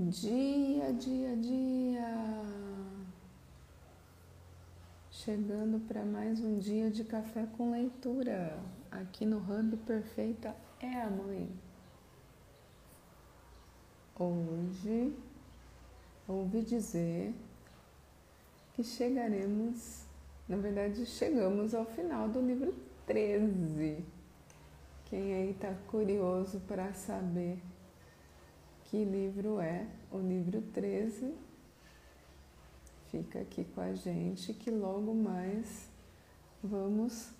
Dia, dia, dia. Chegando para mais um dia de café com leitura. Aqui no Hub Perfeita é a mãe. Hoje ouvi dizer que chegaremos, na verdade, chegamos ao final do livro 13. Quem aí está curioso para saber que livro é o livro 13? Fica aqui com a gente que logo mais vamos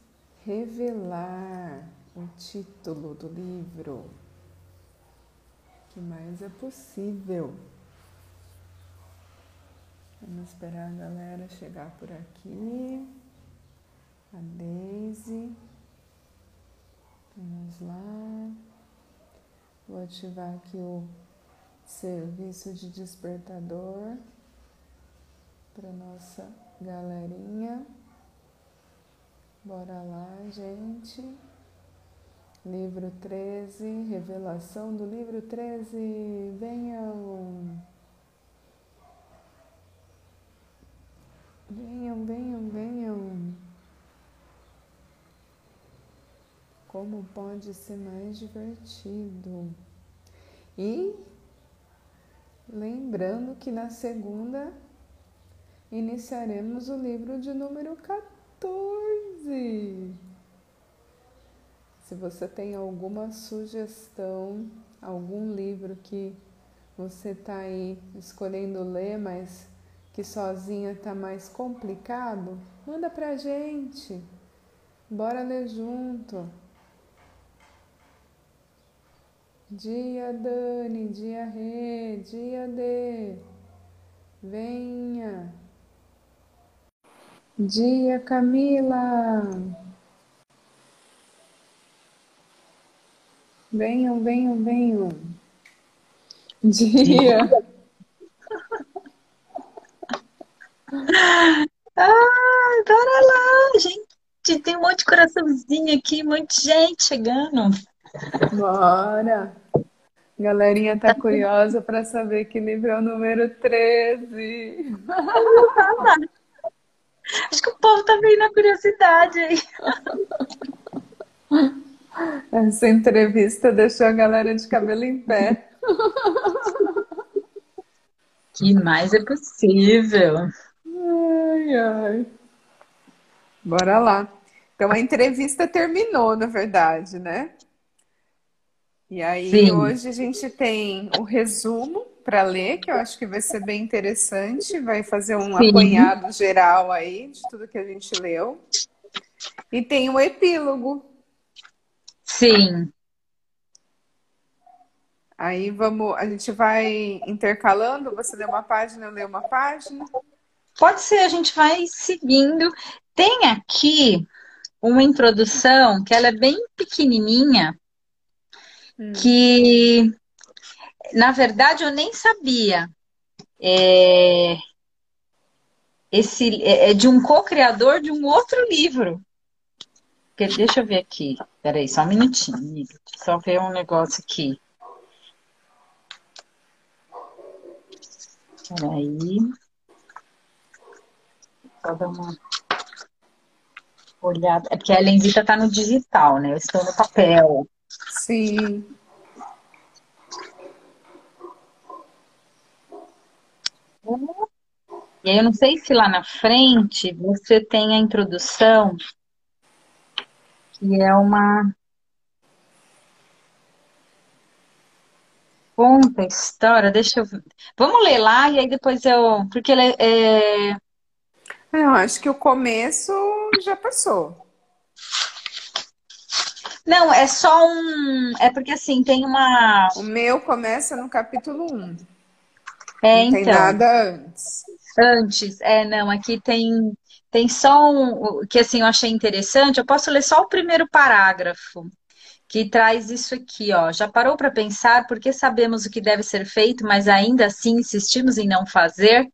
revelar o título do livro. que mais é possível? Vamos esperar a galera chegar por aqui. A Daisy. Vamos lá. Vou ativar aqui o serviço de despertador para nossa galerinha. Bora lá, gente. Livro 13, revelação do livro 13. Venham. Venham, venham, venham. Como pode ser mais divertido? E lembrando que na segunda iniciaremos o livro de número 14. Se você tem alguma sugestão, algum livro que você está aí escolhendo ler, mas que sozinha está mais complicado, manda pra gente. Bora ler junto. Dia Dani, dia Rê, dia D. Venha. Dia Camila. Venham, venham, venham. Dia. Ai, bora lá, gente. Tem um monte de coraçãozinho aqui, um monte de gente chegando. Bora. Galerinha tá curiosa para saber que livro é o número 13. Acho que o povo tá bem na curiosidade aí. Essa entrevista deixou a galera de cabelo em pé. Que mais é possível? Ai, ai. Bora lá. Então a entrevista terminou, na verdade, né? E aí Sim. hoje a gente tem o resumo para ler, que eu acho que vai ser bem interessante, vai fazer um Sim. apanhado geral aí de tudo que a gente leu. E tem o epílogo. Sim. Aí vamos, a gente vai intercalando, você lê uma página, eu leio uma página. Pode ser, a gente vai seguindo. Tem aqui uma introdução que ela é bem pequenininha, que na verdade eu nem sabia. É, esse é, é de um co-criador de um outro livro. Deixa eu ver aqui. Peraí, só um minutinho. Só ver um negócio aqui. Peraí. Só dar uma olhada. É porque a Lenzita tá no digital, né? Eu estou no papel. Sim. E aí eu não sei se lá na frente você tem a introdução, que é uma conta a história, deixa eu Vamos ler lá e aí depois eu. Porque ele é, é é, eu acho que o começo já passou. Não, é só um. É porque assim, tem uma. O meu começa no capítulo 1. É, não então. tem nada antes. Antes, é, não, aqui tem, tem só um. Que assim eu achei interessante. Eu posso ler só o primeiro parágrafo que traz isso aqui, ó. Já parou para pensar por que sabemos o que deve ser feito, mas ainda assim insistimos em não fazer?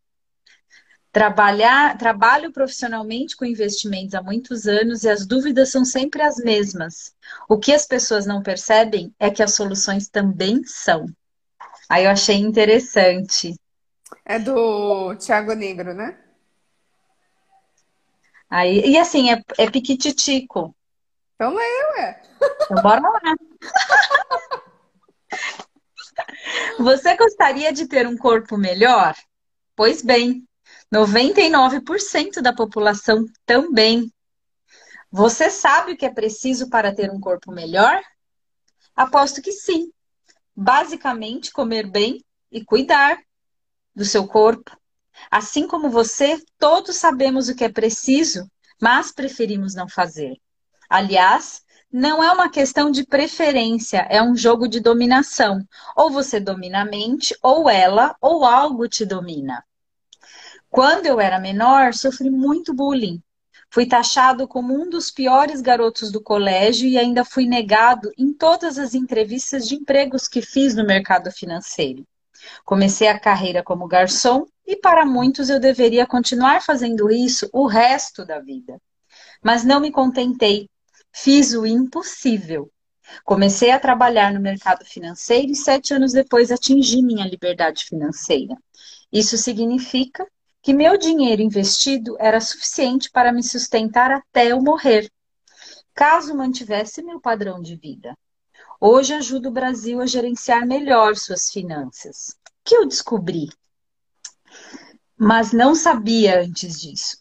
Trabalhar, trabalho profissionalmente com investimentos há muitos anos e as dúvidas são sempre as mesmas. O que as pessoas não percebem é que as soluções também são. Aí eu achei interessante. É do Tiago Negro, né? Aí, e assim, é, é piquititico. Então leia, ué. Então bora lá. Você gostaria de ter um corpo melhor? Pois bem, 99% da população também. Você sabe o que é preciso para ter um corpo melhor? Aposto que sim. Basicamente, comer bem e cuidar do seu corpo. Assim como você, todos sabemos o que é preciso, mas preferimos não fazer. Aliás, não é uma questão de preferência, é um jogo de dominação. Ou você domina a mente, ou ela, ou algo te domina. Quando eu era menor, sofri muito bullying. Fui taxado como um dos piores garotos do colégio e ainda fui negado em todas as entrevistas de empregos que fiz no mercado financeiro. Comecei a carreira como garçom e para muitos eu deveria continuar fazendo isso o resto da vida. Mas não me contentei. Fiz o impossível. Comecei a trabalhar no mercado financeiro e sete anos depois atingi minha liberdade financeira. Isso significa que meu dinheiro investido era suficiente para me sustentar até eu morrer, caso mantivesse meu padrão de vida. Hoje ajudo o Brasil a gerenciar melhor suas finanças. Que eu descobri? Mas não sabia antes disso.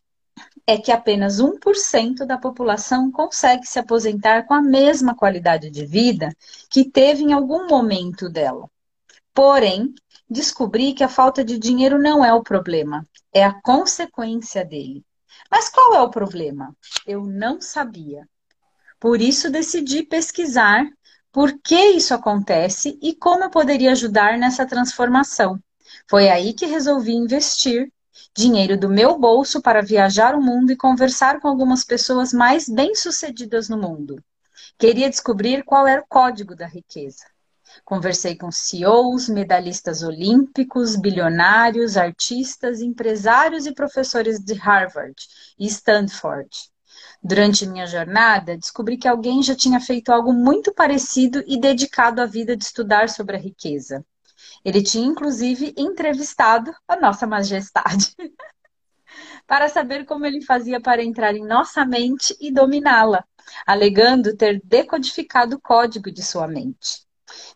É que apenas 1% da população consegue se aposentar com a mesma qualidade de vida que teve em algum momento dela. Porém, descobri que a falta de dinheiro não é o problema, é a consequência dele. Mas qual é o problema? Eu não sabia. Por isso decidi pesquisar por que isso acontece e como eu poderia ajudar nessa transformação. Foi aí que resolvi investir dinheiro do meu bolso para viajar o mundo e conversar com algumas pessoas mais bem-sucedidas no mundo. Queria descobrir qual era o código da riqueza. Conversei com CEOs, medalhistas olímpicos, bilionários, artistas, empresários e professores de Harvard e Stanford. Durante minha jornada, descobri que alguém já tinha feito algo muito parecido e dedicado a vida de estudar sobre a riqueza. Ele tinha, inclusive, entrevistado a Nossa Majestade para saber como ele fazia para entrar em nossa mente e dominá-la, alegando ter decodificado o código de sua mente.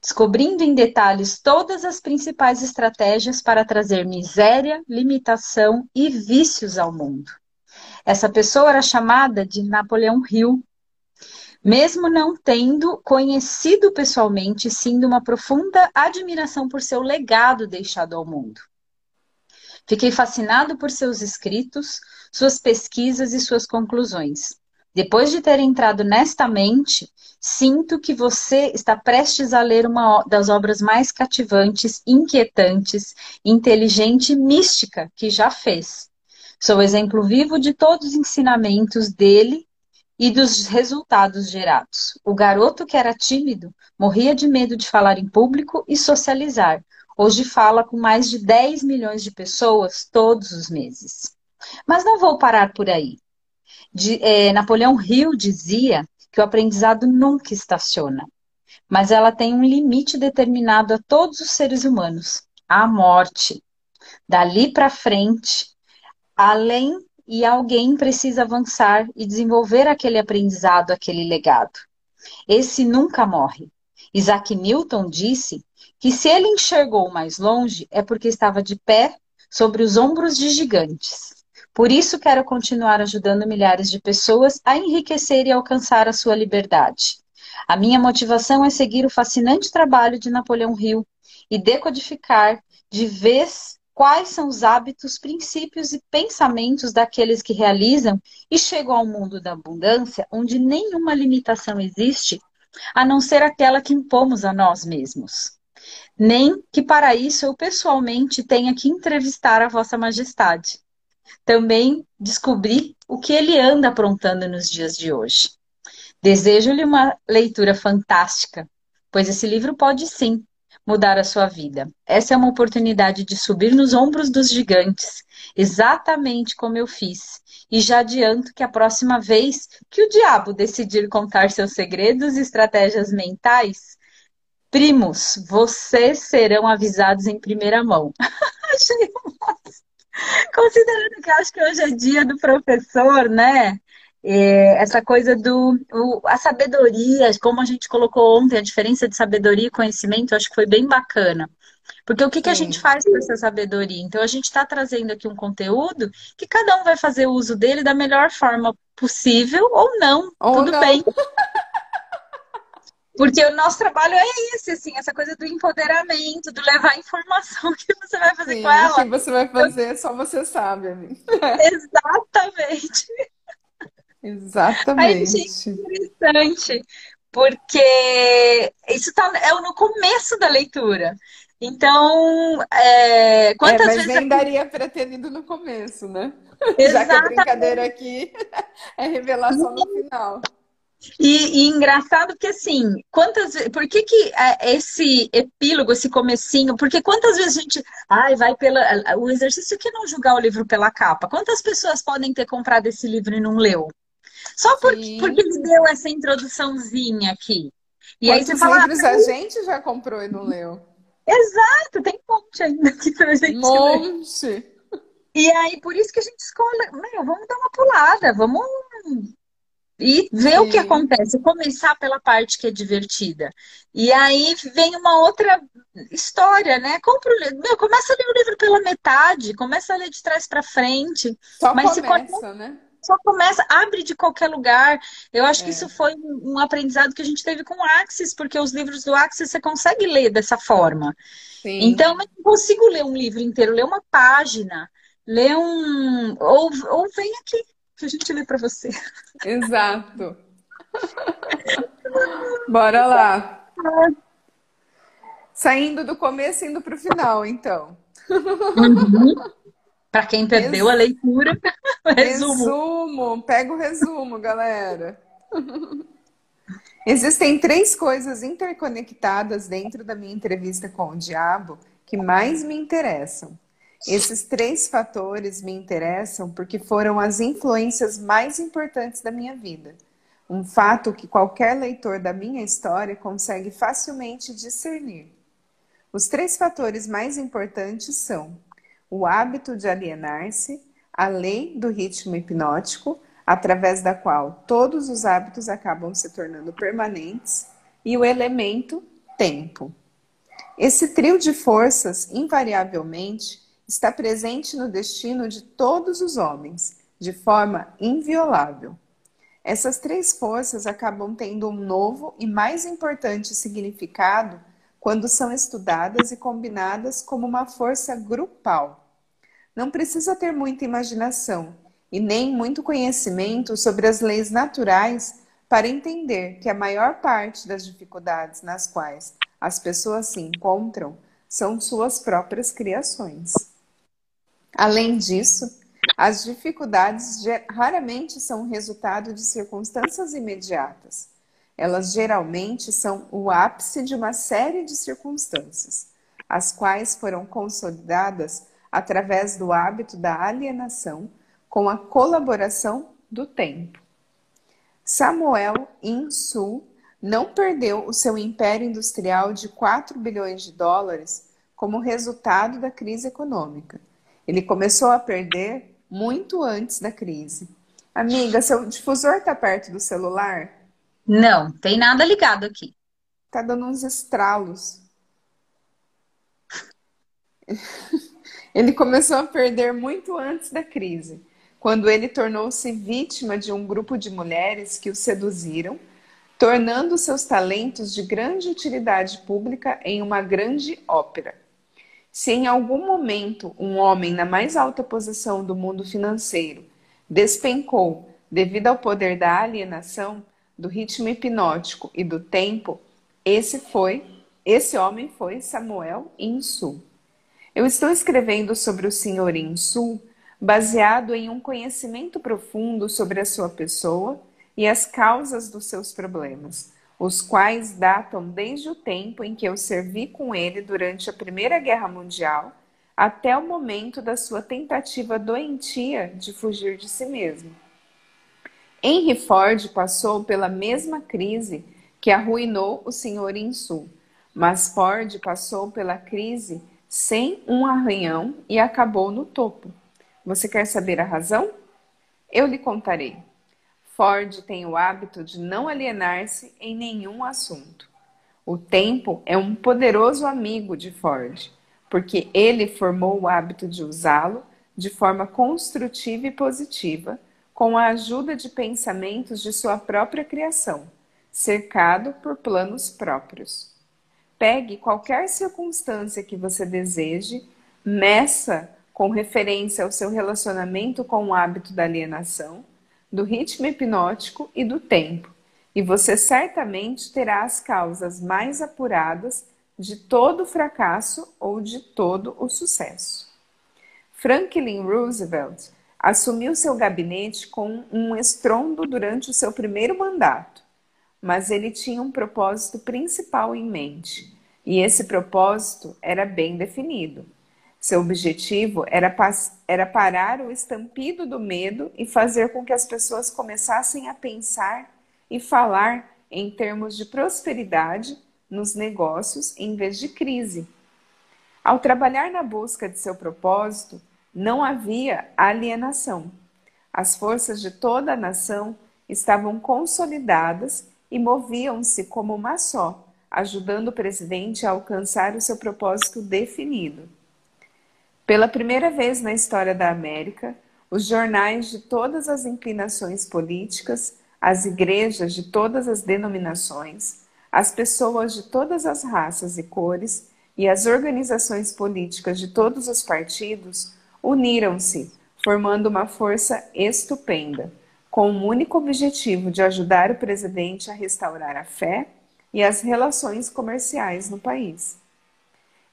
Descobrindo em detalhes todas as principais estratégias para trazer miséria, limitação e vícios ao mundo. Essa pessoa era chamada de Napoleão Hill. Mesmo não tendo conhecido pessoalmente, de uma profunda admiração por seu legado deixado ao mundo. Fiquei fascinado por seus escritos, suas pesquisas e suas conclusões. Depois de ter entrado nesta mente, sinto que você está prestes a ler uma das obras mais cativantes, inquietantes, inteligente e mística que já fez. Sou exemplo vivo de todos os ensinamentos dele e dos resultados gerados. O garoto que era tímido morria de medo de falar em público e socializar. Hoje fala com mais de 10 milhões de pessoas todos os meses. Mas não vou parar por aí. De, é, Napoleão Hill dizia que o aprendizado nunca estaciona, mas ela tem um limite determinado a todos os seres humanos a morte. Dali para frente, além e alguém precisa avançar e desenvolver aquele aprendizado, aquele legado. Esse nunca morre. Isaac Newton disse que se ele enxergou mais longe é porque estava de pé sobre os ombros de gigantes. Por isso quero continuar ajudando milhares de pessoas a enriquecer e alcançar a sua liberdade. A minha motivação é seguir o fascinante trabalho de Napoleão Hill e decodificar de vez quais são os hábitos, princípios e pensamentos daqueles que realizam e chegam ao mundo da abundância, onde nenhuma limitação existe, a não ser aquela que impomos a nós mesmos. Nem que para isso eu pessoalmente tenha que entrevistar a Vossa Majestade. Também descobri o que ele anda aprontando nos dias de hoje. Desejo-lhe uma leitura fantástica, pois esse livro pode sim mudar a sua vida. Essa é uma oportunidade de subir nos ombros dos gigantes, exatamente como eu fiz. E já adianto que a próxima vez que o diabo decidir contar seus segredos e estratégias mentais, Primos, vocês serão avisados em primeira mão. Achei Considerando que acho que hoje é dia do professor, né? É, essa coisa do o, a sabedoria, como a gente colocou ontem, a diferença de sabedoria e conhecimento, acho que foi bem bacana. Porque o que, que a gente faz com essa sabedoria? Então, a gente está trazendo aqui um conteúdo que cada um vai fazer uso dele da melhor forma possível ou não. Ou tudo não. bem. Porque o nosso trabalho é esse, assim, essa coisa do empoderamento, do levar informação que você vai fazer Sim, com ela. O que você vai fazer, só você sabe, amiga. Exatamente. Exatamente. Aí, interessante, porque isso tá, é no começo da leitura. Então, é, quantas é, mas vezes. Mas nem daria para ter lido no começo, né? Exatamente. Já que a brincadeira aqui é revelação no final. E, e, engraçado que assim, quantas por que, que é, esse epílogo, esse comecinho, porque quantas vezes a gente, ai, vai pela o exercício que não julgar o livro pela capa. Quantas pessoas podem ter comprado esse livro e não leu? Só porque, porque ele deu essa introduçãozinha aqui. E Quantos aí você fala, livros a gente já comprou e não leu? Exato, tem um monte ainda aqui pra gente monte. ler. E aí, por isso que a gente escolhe, meu, vamos dar uma pulada, vamos e ver Sim. o que acontece, começar pela parte que é divertida. E aí vem uma outra história, né? Compra o livro, meu, começa a ler o livro pela metade, começa a ler de trás para frente. Só mas começa, se... né? Só começa, abre de qualquer lugar. Eu acho é. que isso foi um aprendizado que a gente teve com o Axis, porque os livros do Axis você consegue ler dessa forma. Sim. Então, eu não consigo ler um livro inteiro, ler uma página, ler um. Ou, ou vem aqui, a gente lê para você. Exato. Bora lá. Saindo do começo e indo para o final, então. Uhum. Para quem perdeu Resumo. a leitura, resumo. Resumo, pega o resumo, galera. Existem três coisas interconectadas dentro da minha entrevista com o diabo que mais me interessam. Esses três fatores me interessam porque foram as influências mais importantes da minha vida. Um fato que qualquer leitor da minha história consegue facilmente discernir. Os três fatores mais importantes são o hábito de alienar-se, a lei do ritmo hipnótico, através da qual todos os hábitos acabam se tornando permanentes, e o elemento tempo. Esse trio de forças, invariavelmente, está presente no destino de todos os homens, de forma inviolável. Essas três forças acabam tendo um novo e mais importante significado quando são estudadas e combinadas como uma força grupal. Não precisa ter muita imaginação e nem muito conhecimento sobre as leis naturais para entender que a maior parte das dificuldades nas quais as pessoas se encontram são suas próprias criações. Além disso, as dificuldades raramente são resultado de circunstâncias imediatas. Elas geralmente são o ápice de uma série de circunstâncias, as quais foram consolidadas através do hábito da alienação com a colaboração do tempo. Samuel Insu não perdeu o seu império industrial de 4 bilhões de dólares como resultado da crise econômica. Ele começou a perder muito antes da crise. Amiga, seu difusor está perto do celular? Não, tem nada ligado aqui. Tá dando uns estralos. ele começou a perder muito antes da crise, quando ele tornou-se vítima de um grupo de mulheres que o seduziram, tornando seus talentos de grande utilidade pública em uma grande ópera. Se em algum momento um homem na mais alta posição do mundo financeiro despencou devido ao poder da alienação, do ritmo hipnótico e do tempo, esse foi, esse homem foi Samuel Insu. Eu estou escrevendo sobre o Sr. Insu baseado em um conhecimento profundo sobre a sua pessoa e as causas dos seus problemas os quais datam desde o tempo em que eu servi com ele durante a Primeira Guerra Mundial até o momento da sua tentativa doentia de fugir de si mesmo. Henry Ford passou pela mesma crise que arruinou o Sr. Insu, Mas Ford passou pela crise sem um arranhão e acabou no topo. Você quer saber a razão? Eu lhe contarei. Ford tem o hábito de não alienar-se em nenhum assunto. O tempo é um poderoso amigo de Ford, porque ele formou o hábito de usá-lo de forma construtiva e positiva, com a ajuda de pensamentos de sua própria criação, cercado por planos próprios. Pegue qualquer circunstância que você deseje, meça com referência ao seu relacionamento com o hábito da alienação, do ritmo hipnótico e do tempo, e você certamente terá as causas mais apuradas de todo o fracasso ou de todo o sucesso. Franklin Roosevelt assumiu seu gabinete com um estrondo durante o seu primeiro mandato mas ele tinha um propósito principal em mente, e esse propósito era bem definido. Seu objetivo era, era parar o estampido do medo e fazer com que as pessoas começassem a pensar e falar em termos de prosperidade nos negócios em vez de crise. Ao trabalhar na busca de seu propósito, não havia alienação. As forças de toda a nação estavam consolidadas e moviam-se como uma só, ajudando o presidente a alcançar o seu propósito definido. Pela primeira vez na história da América, os jornais de todas as inclinações políticas, as igrejas de todas as denominações, as pessoas de todas as raças e cores e as organizações políticas de todos os partidos uniram-se, formando uma força estupenda com o único objetivo de ajudar o presidente a restaurar a fé e as relações comerciais no país.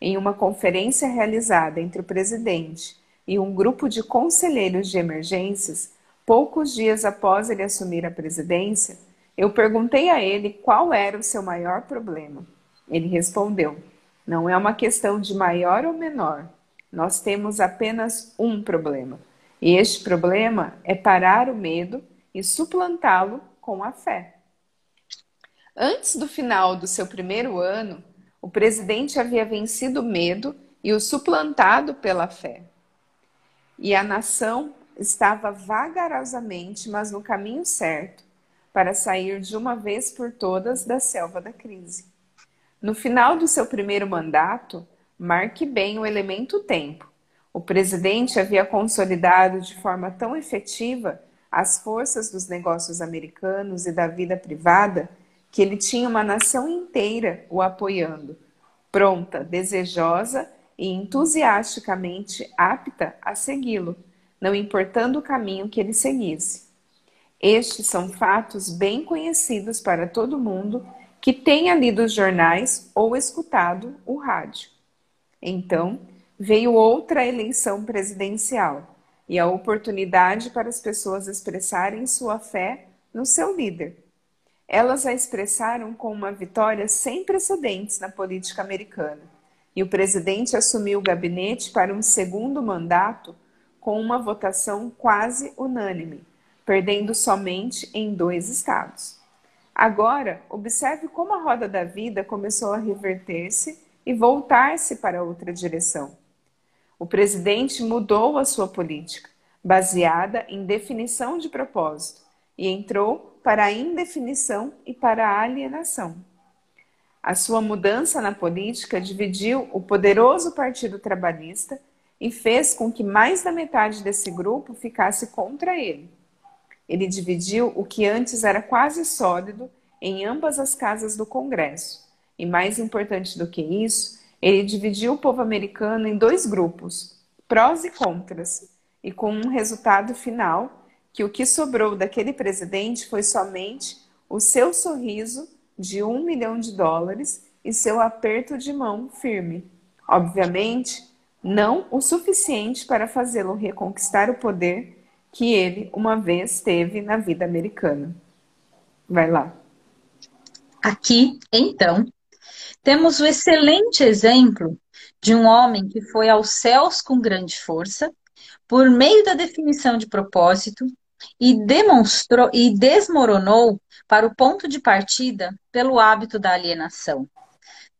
Em uma conferência realizada entre o presidente e um grupo de conselheiros de emergências, poucos dias após ele assumir a presidência, eu perguntei a ele qual era o seu maior problema. Ele respondeu: Não é uma questão de maior ou menor. Nós temos apenas um problema. E este problema é parar o medo e suplantá-lo com a fé. Antes do final do seu primeiro ano, o presidente havia vencido o medo e o suplantado pela fé. E a nação estava vagarosamente, mas no caminho certo, para sair de uma vez por todas da selva da crise. No final do seu primeiro mandato, marque bem o elemento tempo. O presidente havia consolidado de forma tão efetiva as forças dos negócios americanos e da vida privada que ele tinha uma nação inteira o apoiando, pronta, desejosa e entusiasticamente apta a segui-lo, não importando o caminho que ele seguisse. Estes são fatos bem conhecidos para todo mundo que tenha lido os jornais ou escutado o rádio. Então, veio outra eleição presidencial e a oportunidade para as pessoas expressarem sua fé no seu líder. Elas a expressaram com uma vitória sem precedentes na política americana, e o presidente assumiu o gabinete para um segundo mandato com uma votação quase unânime, perdendo somente em dois estados. Agora, observe como a roda da vida começou a reverter-se e voltar-se para outra direção. O presidente mudou a sua política, baseada em definição de propósito, e entrou para a indefinição e para a alienação. A sua mudança na política dividiu o poderoso Partido Trabalhista e fez com que mais da metade desse grupo ficasse contra ele. Ele dividiu o que antes era quase sólido em ambas as casas do Congresso. E mais importante do que isso, ele dividiu o povo americano em dois grupos, prós e contras, e com um resultado final que o que sobrou daquele presidente foi somente o seu sorriso de um milhão de dólares e seu aperto de mão firme. Obviamente, não o suficiente para fazê-lo reconquistar o poder que ele uma vez teve na vida americana. Vai lá. Aqui, então, temos o excelente exemplo de um homem que foi aos céus com grande força, por meio da definição de propósito, e demonstrou e desmoronou para o ponto de partida pelo hábito da alienação.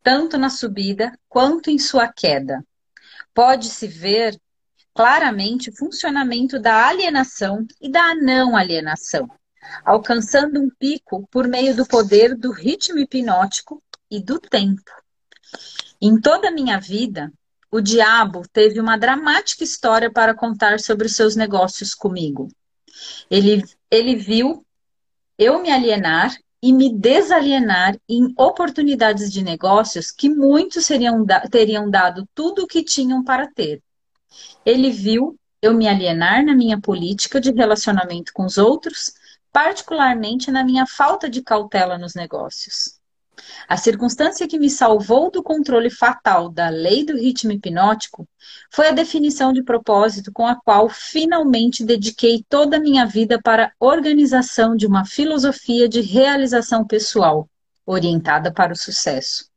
tanto na subida quanto em sua queda. Pode-se ver claramente o funcionamento da alienação e da não alienação, alcançando um pico por meio do poder do ritmo hipnótico e do tempo. Em toda a minha vida, o diabo teve uma dramática história para contar sobre seus negócios comigo. Ele, ele viu eu me alienar e me desalienar em oportunidades de negócios que muitos teriam dado tudo o que tinham para ter. Ele viu eu me alienar na minha política de relacionamento com os outros, particularmente na minha falta de cautela nos negócios. A circunstância que me salvou do controle fatal da lei do ritmo hipnótico foi a definição de propósito com a qual finalmente dediquei toda a minha vida para a organização de uma filosofia de realização pessoal, orientada para o sucesso.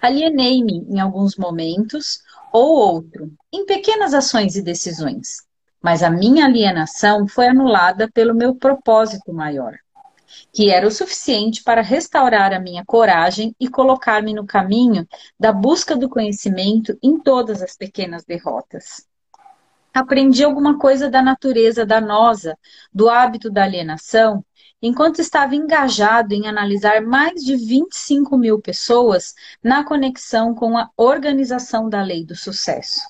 Alienei-me em alguns momentos ou outro, em pequenas ações e decisões, mas a minha alienação foi anulada pelo meu propósito maior que era o suficiente para restaurar a minha coragem e colocar-me no caminho da busca do conhecimento em todas as pequenas derrotas. Aprendi alguma coisa da natureza danosa, do hábito da alienação, enquanto estava engajado em analisar mais de 25 mil pessoas na conexão com a organização da lei do sucesso.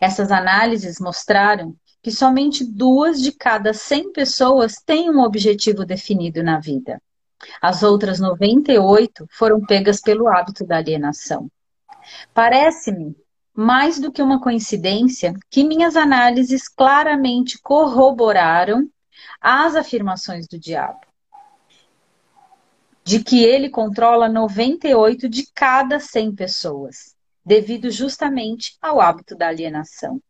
Essas análises mostraram que somente duas de cada 100 pessoas têm um objetivo definido na vida. As outras 98 foram pegas pelo hábito da alienação. Parece-me mais do que uma coincidência que minhas análises claramente corroboraram as afirmações do diabo. De que ele controla 98 de cada 100 pessoas, devido justamente ao hábito da alienação.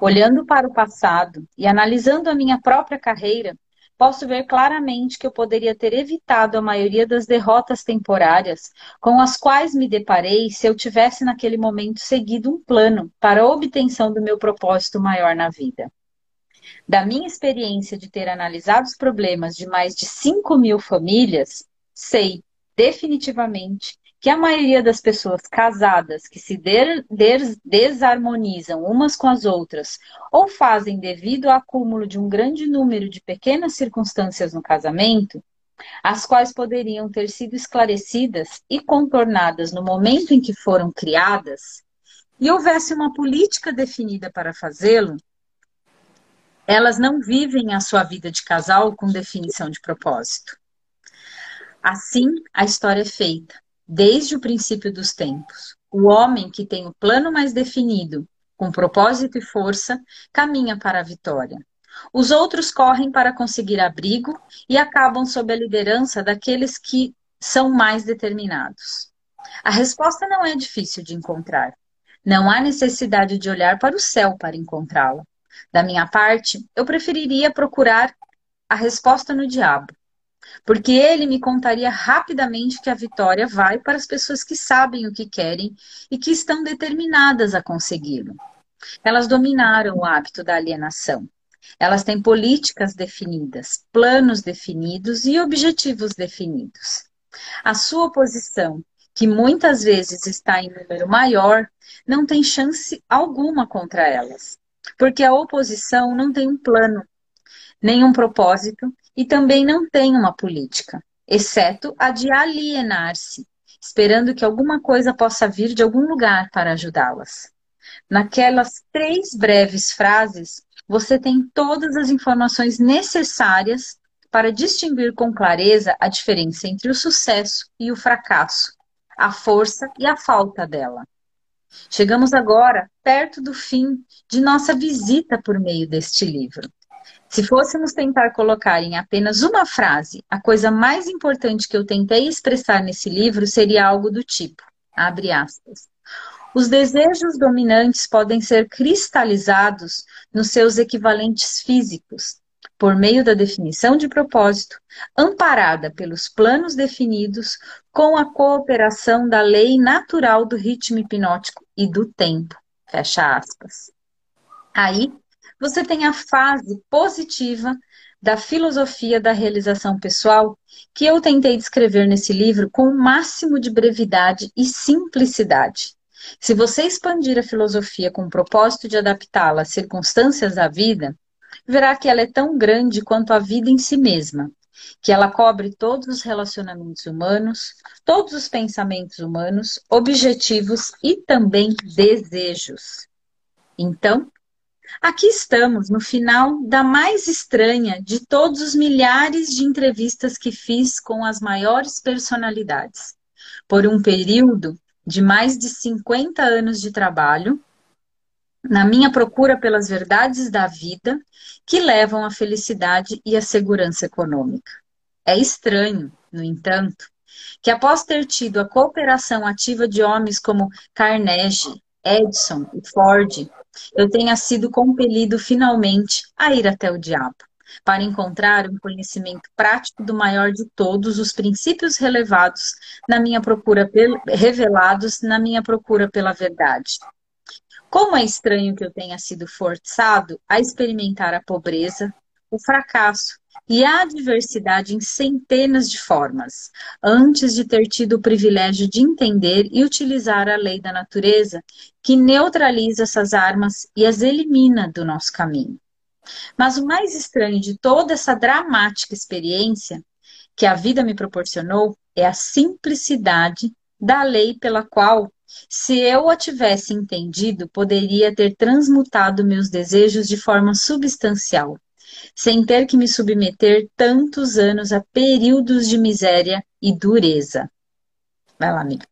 Olhando para o passado e analisando a minha própria carreira, posso ver claramente que eu poderia ter evitado a maioria das derrotas temporárias com as quais me deparei se eu tivesse naquele momento seguido um plano para a obtenção do meu propósito maior na vida. Da minha experiência de ter analisado os problemas de mais de 5 mil famílias, sei definitivamente que a maioria das pessoas casadas que se desarmonizam umas com as outras ou fazem devido ao acúmulo de um grande número de pequenas circunstâncias no casamento, as quais poderiam ter sido esclarecidas e contornadas no momento em que foram criadas, e houvesse uma política definida para fazê-lo, elas não vivem a sua vida de casal com definição de propósito. Assim, a história é feita desde o princípio dos tempos. O homem que tem o plano mais definido, com propósito e força, caminha para a vitória. Os outros correm para conseguir abrigo e acabam sob a liderança daqueles que são mais determinados. A resposta não é difícil de encontrar. Não há necessidade de olhar para o céu para encontrá-la. Da minha parte, eu preferiria procurar a resposta no diabo porque ele me contaria rapidamente que a vitória vai para as pessoas que sabem o que querem e que estão determinadas a consegui-lo. Elas dominaram o hábito da alienação. Elas têm políticas definidas, planos definidos e objetivos definidos. A sua oposição, que muitas vezes está em número maior, não tem chance alguma contra elas, porque a oposição não tem um plano, nem um propósito e também não tem uma política, exceto a de alienar-se, esperando que alguma coisa possa vir de algum lugar para ajudá-las. Naquelas três breves frases, você tem todas as informações necessárias para distinguir com clareza a diferença entre o sucesso e o fracasso, a força e a falta dela. Chegamos agora perto do fim de nossa visita por meio deste livro. Se fôssemos tentar colocar em apenas uma frase a coisa mais importante que eu tentei expressar nesse livro seria algo do tipo, abre aspas. Os desejos dominantes podem ser cristalizados nos seus equivalentes físicos, por meio da definição de propósito, amparada pelos planos definidos com a cooperação da lei natural do ritmo hipnótico e do tempo. Fecha aspas. Aí você tem a fase positiva da filosofia da realização pessoal que eu tentei descrever nesse livro com o máximo de brevidade e simplicidade. Se você expandir a filosofia com o propósito de adaptá-la às circunstâncias da vida, verá que ela é tão grande quanto a vida em si mesma, que ela cobre todos os relacionamentos humanos, todos os pensamentos humanos, objetivos e também desejos. Então, aqui estamos no final da mais estranha de todos os milhares de entrevistas que fiz com as maiores personalidades. Por um período de mais de 50 anos de trabalho, na minha procura pelas verdades da vida que levam à felicidade e à segurança econômica. É estranho, no entanto, que após ter tido a cooperação ativa de homens como Carnegie, Edison e Ford, eu tenha sido compelido finalmente a ir até o diabo, para encontrar um conhecimento prático do maior de todos os princípios relevados na minha procura revelados na minha procura pela verdade. Como é estranho que eu tenha sido forçado a experimentar a pobreza, o fracasso e a adversidade em centenas de formas, antes de ter tido o privilégio de entender e utilizar a lei da natureza que neutraliza essas armas e as elimina do nosso caminho. Mas o mais estranho de toda essa dramática experiência que a vida me proporcionou é a simplicidade da lei pela qual, se eu a tivesse entendido, poderia ter transmutado meus desejos de forma substancial sem ter que me submeter tantos anos a períodos de miséria e dureza. Vai lá, amiga.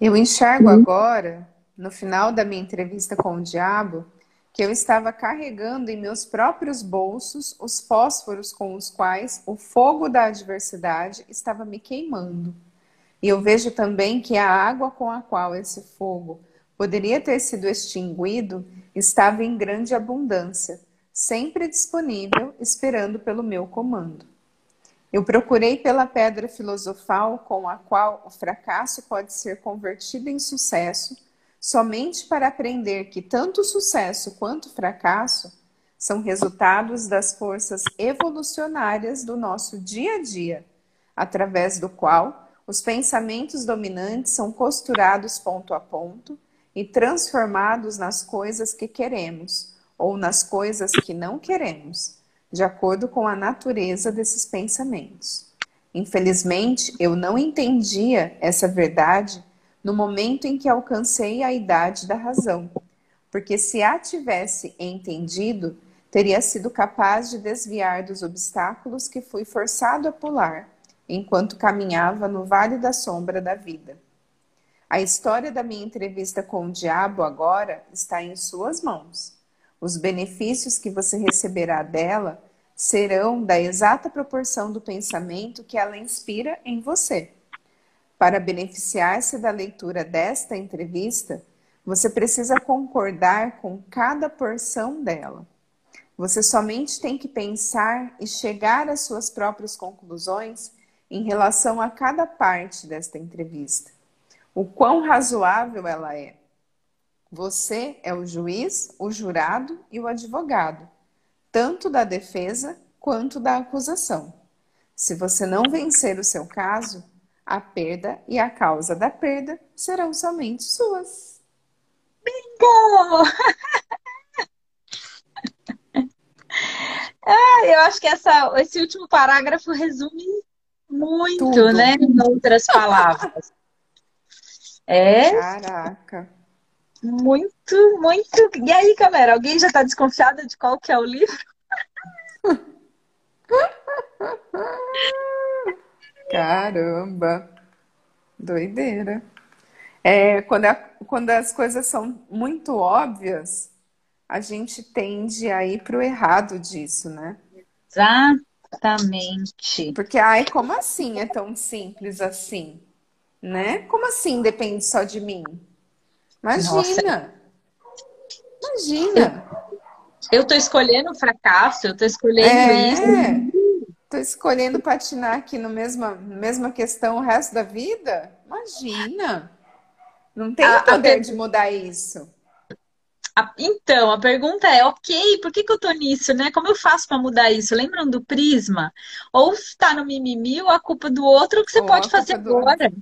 Eu enxergo agora, no final da minha entrevista com o diabo, que eu estava carregando em meus próprios bolsos os fósforos com os quais o fogo da adversidade estava me queimando. E eu vejo também que a água com a qual esse fogo poderia ter sido extinguido estava em grande abundância, sempre disponível, esperando pelo meu comando. Eu procurei pela pedra filosofal com a qual o fracasso pode ser convertido em sucesso, somente para aprender que tanto sucesso quanto fracasso são resultados das forças evolucionárias do nosso dia a dia, através do qual os pensamentos dominantes são costurados ponto a ponto e transformados nas coisas que queremos ou nas coisas que não queremos, de acordo com a natureza desses pensamentos. Infelizmente, eu não entendia essa verdade no momento em que alcancei a idade da razão, porque se a tivesse entendido, teria sido capaz de desviar dos obstáculos que fui forçado a pular enquanto caminhava no vale da sombra da vida. A história da minha entrevista com o diabo agora está em suas mãos. Os benefícios que você receberá dela serão da exata proporção do pensamento que ela inspira em você. Para beneficiar-se da leitura desta entrevista, você precisa concordar com cada porção dela. Você somente tem que pensar e chegar às suas próprias conclusões em relação a cada parte desta entrevista. O quão razoável ela é. Você é o juiz, o jurado e o advogado, tanto da defesa quanto da acusação. Se você não vencer o seu caso, a perda e a causa da perda serão somente suas. Bingo! ah, eu acho que essa, esse último parágrafo resume muito, Tudo. né? Em outras palavras. É. Caraca. Muito, muito. E aí, galera, alguém já está desconfiada de qual que é o livro? Caramba, doideira. É, quando, a, quando as coisas são muito óbvias, a gente tende a ir para o errado disso, né? Exatamente. Porque, ai, como assim é tão simples assim? Né? Como assim depende só de mim? Imagina! Nossa. Imagina! Eu tô escolhendo o fracasso, eu tô escolhendo é, isso. Tô escolhendo patinar aqui no mesma, mesma questão o resto da vida? Imagina! Não tem a, poder a... de mudar isso. A, então, a pergunta é, ok, por que, que eu tô nisso, né? Como eu faço para mudar isso? Lembram do prisma? Ou está no mimimi, ou a culpa do outro, o que você ou pode fazer agora?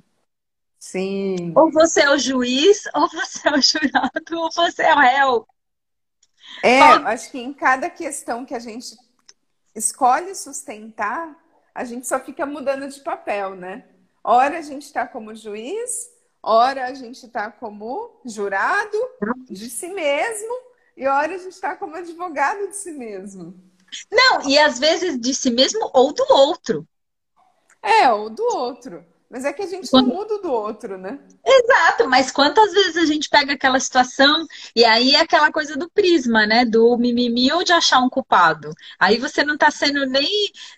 Sim. Ou você é o juiz, ou você é o jurado, ou você é o réu. É, acho que em cada questão que a gente escolhe sustentar, a gente só fica mudando de papel, né? Ora a gente está como juiz, ora a gente está como jurado de si mesmo, e ora a gente está como advogado de si mesmo. Não, e às vezes de si mesmo ou do outro. É, ou do outro. Mas é que a gente Quando... não muda do outro, né? Exato, mas quantas vezes a gente pega aquela situação e aí é aquela coisa do prisma, né? Do mimimi ou de achar um culpado. Aí você não tá sendo nem.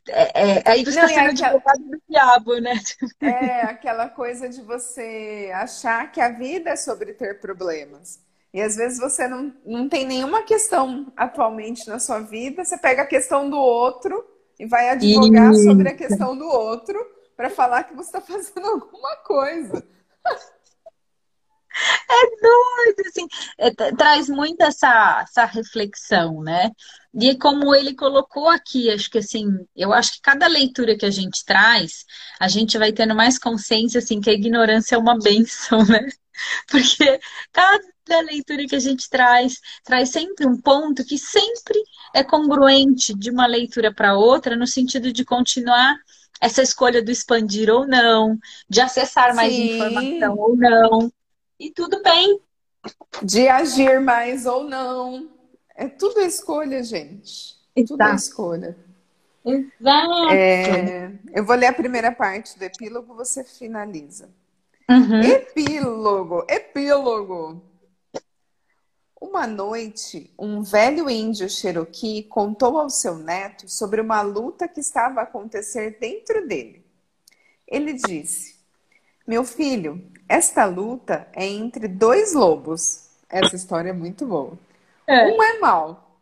É, é, aí você não, tá sendo aquela... advogado do diabo, né? É, aquela coisa de você achar que a vida é sobre ter problemas. E às vezes você não, não tem nenhuma questão atualmente na sua vida, você pega a questão do outro e vai advogar Isso. sobre a questão do outro para falar que você está fazendo alguma coisa. É doido, assim, é, traz muito essa, essa reflexão, né? E como ele colocou aqui, acho que assim, eu acho que cada leitura que a gente traz, a gente vai tendo mais consciência, assim, que a ignorância é uma benção, né? Porque cada leitura que a gente traz, traz sempre um ponto que sempre é congruente de uma leitura para outra, no sentido de continuar essa escolha do expandir ou não, de acessar mais Sim. informação ou não. E tudo bem. De agir mais ou não. É tudo escolha, gente. Exato. Tudo é escolha. Exato. É, eu vou ler a primeira parte do epílogo, você finaliza. Uhum. Epílogo, epílogo. Uma noite, um velho índio Cherokee contou ao seu neto sobre uma luta que estava a acontecer dentro dele. Ele disse: Meu filho, esta luta é entre dois lobos. Essa história é muito boa. É. Um é mau.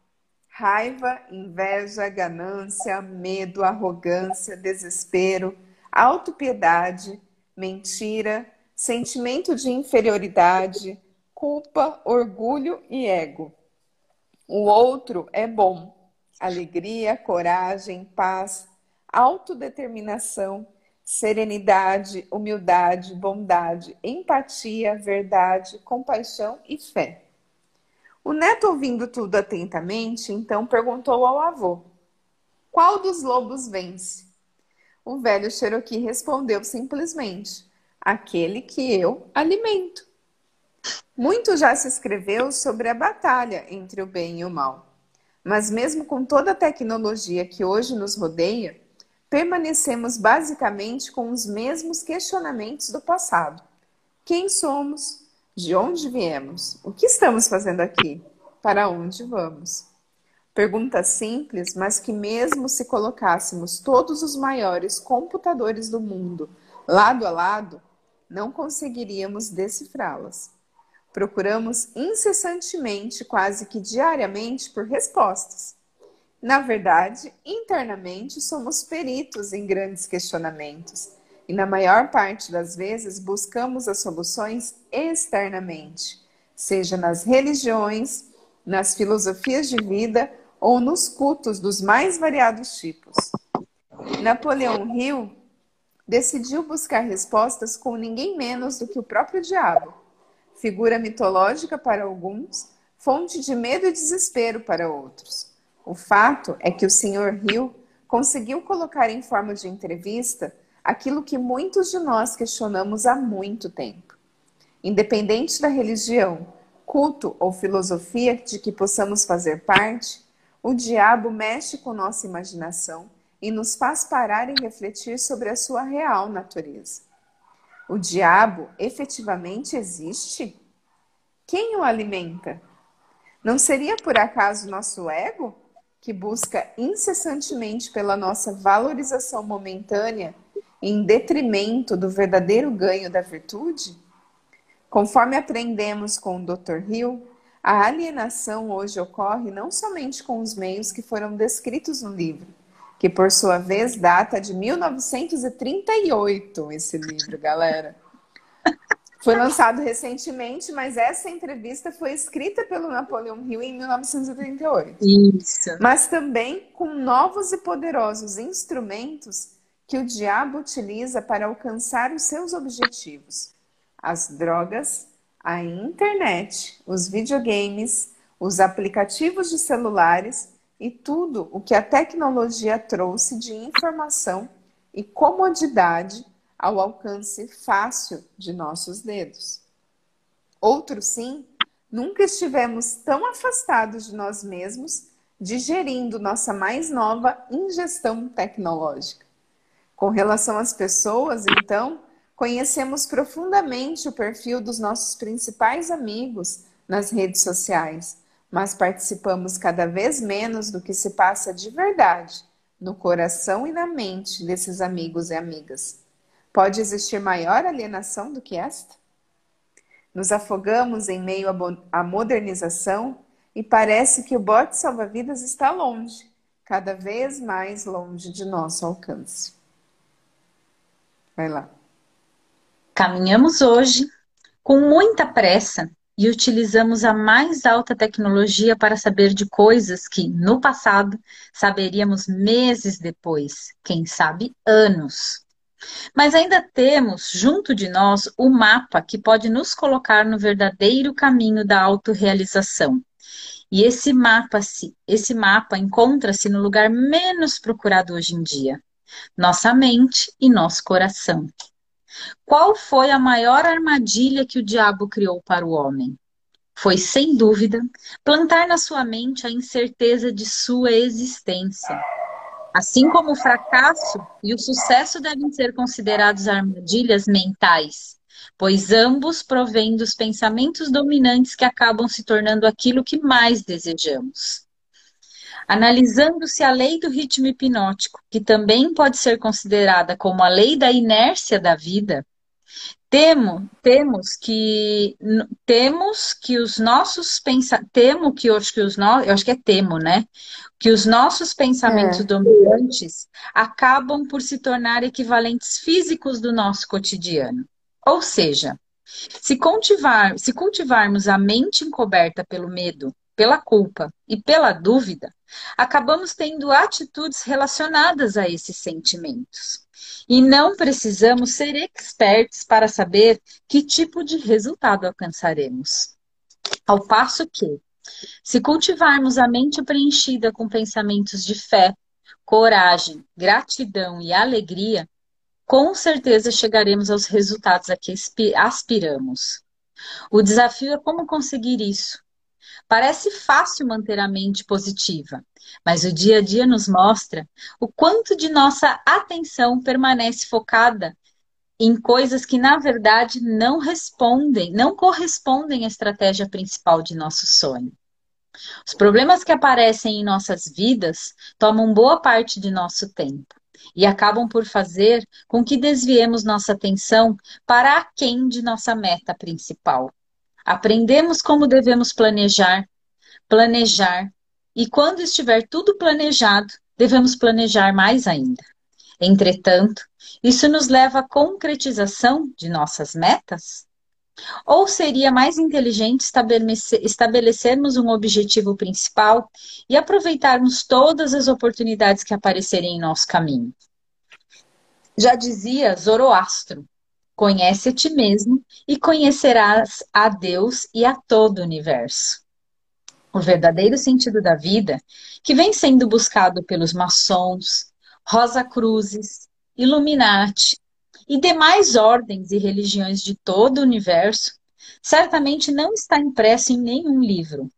Raiva, inveja, ganância, medo, arrogância, desespero, autopiedade, mentira, sentimento de inferioridade culpa, orgulho e ego. O outro é bom. Alegria, coragem, paz, autodeterminação, serenidade, humildade, bondade, empatia, verdade, compaixão e fé. O neto, ouvindo tudo atentamente, então perguntou ao avô: Qual dos lobos vence? O velho Cherokee respondeu simplesmente: Aquele que eu alimento. Muito já se escreveu sobre a batalha entre o bem e o mal. Mas, mesmo com toda a tecnologia que hoje nos rodeia, permanecemos basicamente com os mesmos questionamentos do passado: quem somos? De onde viemos? O que estamos fazendo aqui? Para onde vamos? Pergunta simples, mas que, mesmo se colocássemos todos os maiores computadores do mundo lado a lado, não conseguiríamos decifrá-las. Procuramos incessantemente, quase que diariamente, por respostas. Na verdade, internamente somos peritos em grandes questionamentos e, na maior parte das vezes, buscamos as soluções externamente, seja nas religiões, nas filosofias de vida ou nos cultos dos mais variados tipos. Napoleão Hill decidiu buscar respostas com ninguém menos do que o próprio diabo figura mitológica para alguns, fonte de medo e desespero para outros. O fato é que o Sr. Hill conseguiu colocar em forma de entrevista aquilo que muitos de nós questionamos há muito tempo. Independente da religião, culto ou filosofia de que possamos fazer parte, o diabo mexe com nossa imaginação e nos faz parar e refletir sobre a sua real natureza. O diabo efetivamente existe? Quem o alimenta? Não seria por acaso nosso ego que busca incessantemente pela nossa valorização momentânea em detrimento do verdadeiro ganho da virtude? Conforme aprendemos com o Dr. Hill, a alienação hoje ocorre não somente com os meios que foram descritos no livro, que por sua vez data de 1938, esse livro, galera. Foi lançado recentemente, mas essa entrevista foi escrita pelo Napoleão Hill em 1938. Isso. Mas também com novos e poderosos instrumentos que o diabo utiliza para alcançar os seus objetivos: as drogas, a internet, os videogames, os aplicativos de celulares e tudo o que a tecnologia trouxe de informação e comodidade ao alcance fácil de nossos dedos. Outro sim, nunca estivemos tão afastados de nós mesmos, digerindo nossa mais nova ingestão tecnológica. Com relação às pessoas, então, conhecemos profundamente o perfil dos nossos principais amigos nas redes sociais, mas participamos cada vez menos do que se passa de verdade no coração e na mente desses amigos e amigas. Pode existir maior alienação do que esta? Nos afogamos em meio à modernização e parece que o bote salva-vidas está longe, cada vez mais longe de nosso alcance. Vai lá. Caminhamos hoje com muita pressa e utilizamos a mais alta tecnologia para saber de coisas que, no passado, saberíamos meses depois, quem sabe anos. Mas ainda temos junto de nós o mapa que pode nos colocar no verdadeiro caminho da autorrealização. E esse mapa, esse mapa encontra-se no lugar menos procurado hoje em dia, nossa mente e nosso coração. Qual foi a maior armadilha que o diabo criou para o homem? Foi, sem dúvida, plantar na sua mente a incerteza de sua existência Assim como o fracasso e o sucesso devem ser considerados armadilhas mentais, pois ambos provêm dos pensamentos dominantes que acabam se tornando aquilo que mais desejamos. Analisando-se a lei do ritmo hipnótico, que também pode ser considerada como a lei da inércia da vida, temo, temos que temos que os nossos pensamentos, temo que acho que os no, eu acho que é temo, né? Que os nossos pensamentos é. dominantes acabam por se tornar equivalentes físicos do nosso cotidiano. Ou seja, se cultivar, se cultivarmos a mente encoberta pelo medo, pela culpa e pela dúvida, acabamos tendo atitudes relacionadas a esses sentimentos. E não precisamos ser experts para saber que tipo de resultado alcançaremos. Ao passo que, se cultivarmos a mente preenchida com pensamentos de fé, coragem, gratidão e alegria, com certeza chegaremos aos resultados a que aspiramos. O desafio é como conseguir isso Parece fácil manter a mente positiva, mas o dia a dia nos mostra o quanto de nossa atenção permanece focada em coisas que na verdade não respondem, não correspondem à estratégia principal de nosso sonho. Os problemas que aparecem em nossas vidas tomam boa parte de nosso tempo e acabam por fazer com que desviemos nossa atenção para aquém de nossa meta principal. Aprendemos como devemos planejar, planejar, e quando estiver tudo planejado, devemos planejar mais ainda. Entretanto, isso nos leva à concretização de nossas metas? Ou seria mais inteligente estabelecermos um objetivo principal e aproveitarmos todas as oportunidades que aparecerem em nosso caminho? Já dizia Zoroastro: Conhece a ti mesmo e conhecerás a Deus e a todo o universo. O verdadeiro sentido da vida, que vem sendo buscado pelos maçons, Rosa Cruzes, Illuminati e demais ordens e religiões de todo o universo, certamente não está impresso em nenhum livro.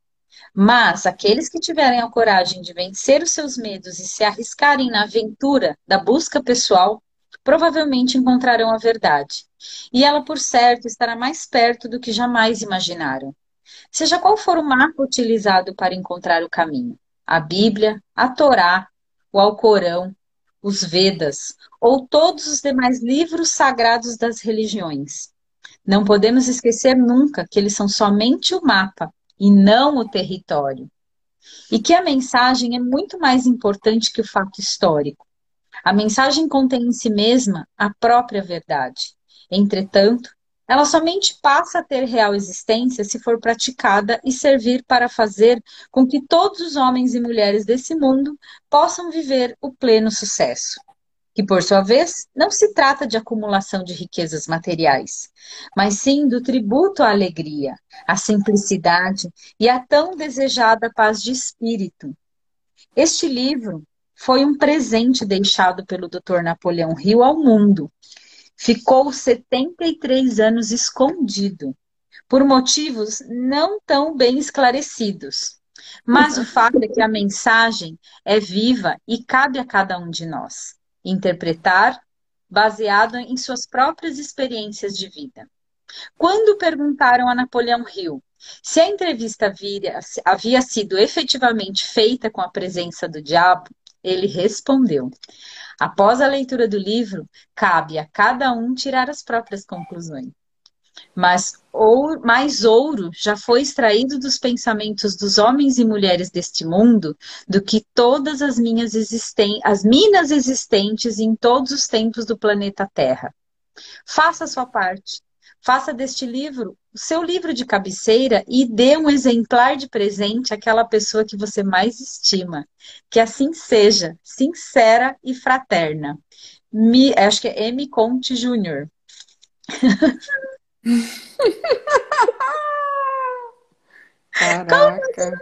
Mas aqueles que tiverem a coragem de vencer os seus medos e se arriscarem na aventura da busca pessoal, provavelmente encontrarão a verdade. E ela, por certo, estará mais perto do que jamais imaginaram. Seja qual for o mapa utilizado para encontrar o caminho, a Bíblia, a Torá, o Alcorão, os Vedas ou todos os demais livros sagrados das religiões. Não podemos esquecer nunca que eles são somente o mapa e não o território. E que a mensagem é muito mais importante que o fato histórico. A mensagem contém em si mesma a própria verdade. Entretanto, ela somente passa a ter real existência se for praticada e servir para fazer com que todos os homens e mulheres desse mundo possam viver o pleno sucesso. Que, por sua vez, não se trata de acumulação de riquezas materiais, mas sim do tributo à alegria, à simplicidade e à tão desejada paz de espírito. Este livro foi um presente deixado pelo Dr. Napoleão Hill ao mundo ficou 73 anos escondido, por motivos não tão bem esclarecidos. Mas o fato é que a mensagem é viva e cabe a cada um de nós interpretar baseado em suas próprias experiências de vida. Quando perguntaram a Napoleão Hill se a entrevista havia sido efetivamente feita com a presença do diabo, ele respondeu: Após a leitura do livro, cabe a cada um tirar as próprias conclusões. Mas ou, mais ouro já foi extraído dos pensamentos dos homens e mulheres deste mundo do que todas as minhas as minas existentes em todos os tempos do planeta Terra. Faça a sua parte. Faça deste livro o seu livro de cabeceira e dê um exemplar de presente àquela pessoa que você mais estima. Que assim seja, sincera e fraterna. Me, acho que é M. Conte Júnior. Caraca.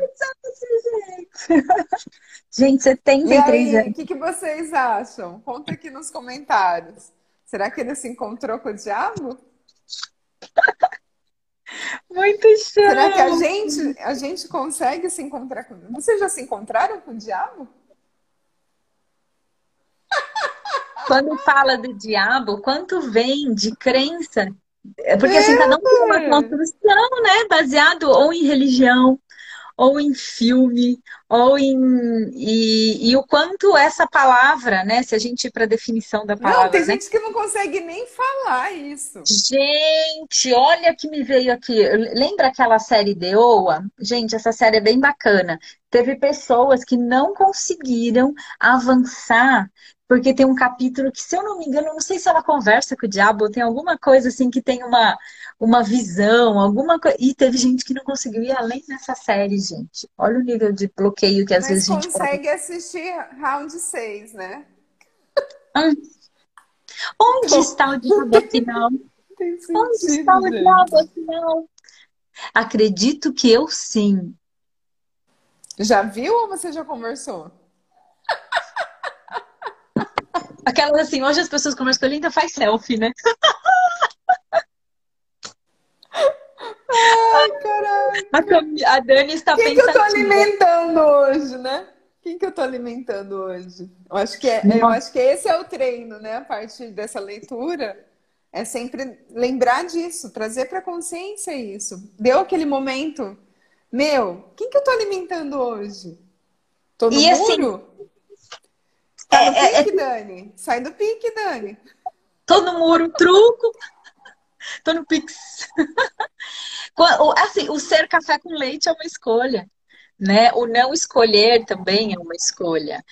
Gente, 73 anos. O que, que vocês acham? Conta aqui nos comentários. Será que ele se encontrou com o diabo? Muito chão. Será que a gente, a gente consegue se encontrar com. Vocês já se encontraram com o diabo? Quando fala do diabo, quanto vem de crença? É porque assim, cada um tem uma construção, né? Baseado ou em religião, ou em filme, ou em. E, e o quanto essa palavra, né? Se a gente ir para a definição da palavra. Não, tem né? gente que não consegue nem falar isso. Gente, olha que me veio aqui. Lembra aquela série The Oa? Gente, essa série é bem bacana. Teve pessoas que não conseguiram avançar porque tem um capítulo que, se eu não me engano, não sei se ela conversa com o diabo, tem alguma coisa assim que tem uma, uma visão, alguma coisa. E teve gente que não conseguiu ir além dessa série, gente. Olha o nível de bloqueio que às Mas vezes a gente consegue assistir round 6, né? Hum. Onde está o diabo afinal? Onde está o diabo afinal? Acredito que eu sim. Já viu ou você já conversou? Aquelas assim, hoje as pessoas conversam com ele ainda faz selfie, né? Ai, caralho. A, Dani está Quem que eu tô alimentando hoje, né? Quem que eu tô alimentando hoje? Eu acho que, é, eu acho que esse é o treino, né? A partir dessa leitura, é sempre lembrar disso, trazer para consciência isso. Deu aquele momento, meu, quem que eu tô alimentando hoje? Tô no e assim, muro? Assim, Tá no é, é pique, é... Dani? Sai do pique, Dani. Tô no muro, truco. Tô no pix. assim, o ser café com leite é uma escolha, né? O não escolher também é uma escolha.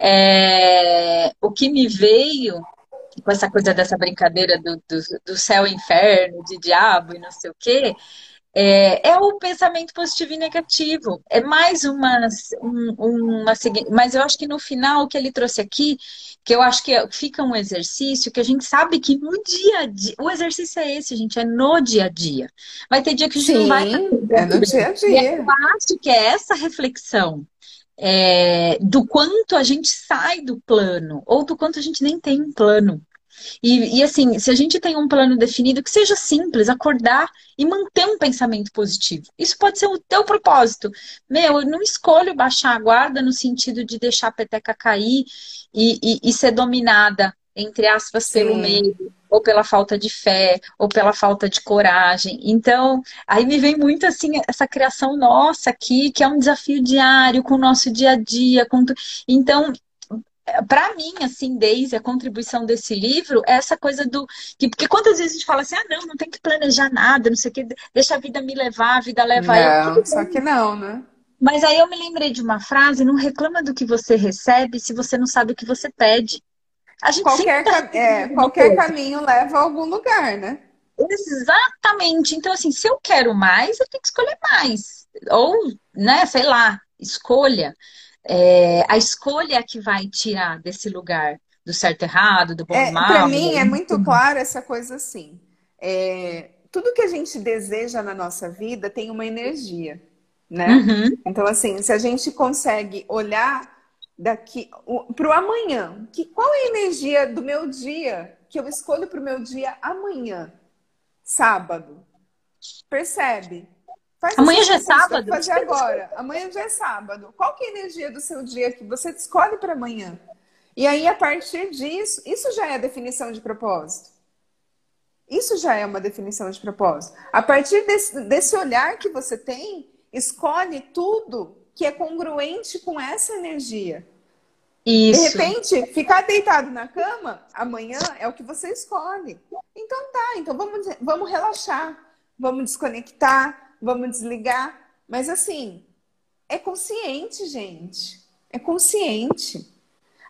É... O que me veio com essa coisa dessa brincadeira do, do, do céu e inferno, de diabo e não sei o quê, é, é, o pensamento positivo e negativo. É mais uma, um, uma. Mas eu acho que no final, o que ele trouxe aqui, que eu acho que fica um exercício que a gente sabe que no dia a dia. O exercício é esse, gente, é no dia a dia. Vai ter dia que a gente Sim, não vai. É no dia a dia. eu acho que é essa reflexão. É, do quanto a gente sai do plano, ou do quanto a gente nem tem um plano. E, e, assim, se a gente tem um plano definido, que seja simples, acordar e manter um pensamento positivo. Isso pode ser o teu propósito. Meu, eu não escolho baixar a guarda no sentido de deixar a peteca cair e, e, e ser dominada, entre aspas, Sim. pelo medo, ou pela falta de fé, ou pela falta de coragem. Então, aí me vem muito assim essa criação nossa aqui, que é um desafio diário com o nosso dia a dia. Com... Então, para mim, assim, desde a contribuição desse livro, é essa coisa do. Que, porque quantas vezes a gente fala assim, ah, não, não tem que planejar nada, não sei o quê, deixa a vida me levar, a vida leva não, eu. Só que não, né? Mas aí eu me lembrei de uma frase: não reclama do que você recebe se você não sabe o que você pede. A gente qualquer, tá... é, qualquer caminho leva a algum lugar, né? Exatamente. Então, assim, se eu quero mais, eu tenho que escolher mais. Ou, né, sei lá, escolha. É, a escolha que vai tirar desse lugar do certo e errado, do bom é, e mal. Para mim é muito claro essa coisa assim. É, tudo que a gente deseja na nossa vida tem uma energia, né? Uhum. Então, assim, se a gente consegue olhar daqui para o amanhã, que, qual é a energia do meu dia que eu escolho para o meu dia amanhã, sábado? Percebe? Faz amanhã já é sábado? Fazer agora. Amanhã já é sábado. Qual que é a energia do seu dia que você escolhe para amanhã? E aí, a partir disso, isso já é a definição de propósito. Isso já é uma definição de propósito. A partir desse, desse olhar que você tem, escolhe tudo que é congruente com essa energia. Isso. De repente, ficar deitado na cama amanhã é o que você escolhe. Então tá, então vamos, vamos relaxar, vamos desconectar, vamos desligar. Mas assim, é consciente, gente. É consciente.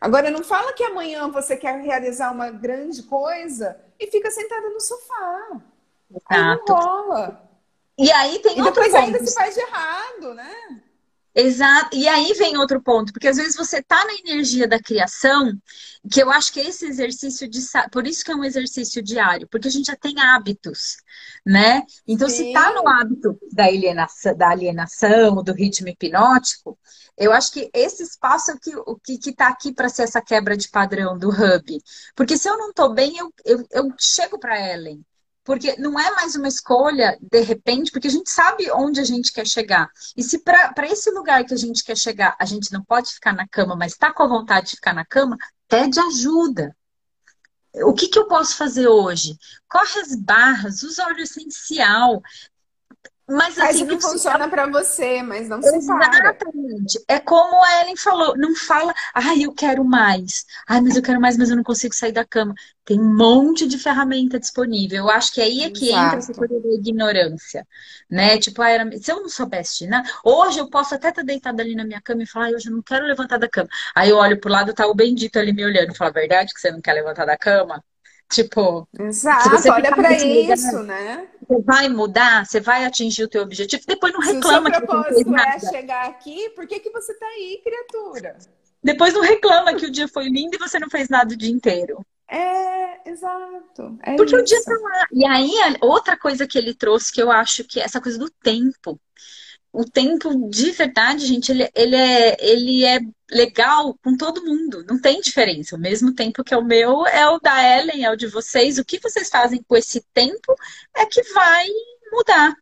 Agora, não fala que amanhã você quer realizar uma grande coisa e fica sentada no sofá. Exato. Aí não rola. E aí tem e outro depois ponto. ainda se faz de errado, né? Exato. E aí vem outro ponto, porque às vezes você tá na energia da criação, que eu acho que esse exercício de por isso que é um exercício diário, porque a gente já tem hábitos, né? Então Sim. se tá no hábito da alienação, da alienação, do ritmo hipnótico, eu acho que esse espaço é o que, o que, que tá aqui para ser essa quebra de padrão do hub. Porque se eu não tô bem, eu, eu, eu chego para Ellen. Porque não é mais uma escolha, de repente, porque a gente sabe onde a gente quer chegar. E se para esse lugar que a gente quer chegar, a gente não pode ficar na cama, mas está com a vontade de ficar na cama, pede ajuda. O que, que eu posso fazer hoje? Corre as barras, usa óleo essencial, mas Faz assim, o que funciona se... para você, mas não se Exatamente. É como a Ellen falou, não fala, ai, eu quero mais. Ai, mas eu quero mais, mas eu não consigo sair da cama. Tem um monte de ferramenta disponível. Eu acho que aí é que Exato. entra essa coisa da ignorância, né? Tipo, ah, era... se eu não soubesse, né? Hoje eu posso até estar deitada ali na minha cama e falar, ai, hoje eu não quero levantar da cama. Aí eu olho pro lado, tá o bendito ali me olhando, fala, verdade que você não quer levantar da cama? Tipo, Exato, olha para isso, né? Você vai mudar, você vai atingir o teu objetivo, depois não reclama Se o seu propósito que não fez nada. é chegar aqui, por que, que você está aí, criatura? Depois não reclama que o dia foi lindo e você não fez nada o dia inteiro. É, exato. É Porque isso. o dia tá lá. E aí, outra coisa que ele trouxe que eu acho que é essa coisa do tempo o tempo de verdade, gente, ele, ele, é, ele é legal com todo mundo, não tem diferença. O mesmo tempo que é o meu é o da Ellen, é o de vocês. O que vocês fazem com esse tempo é que vai mudar.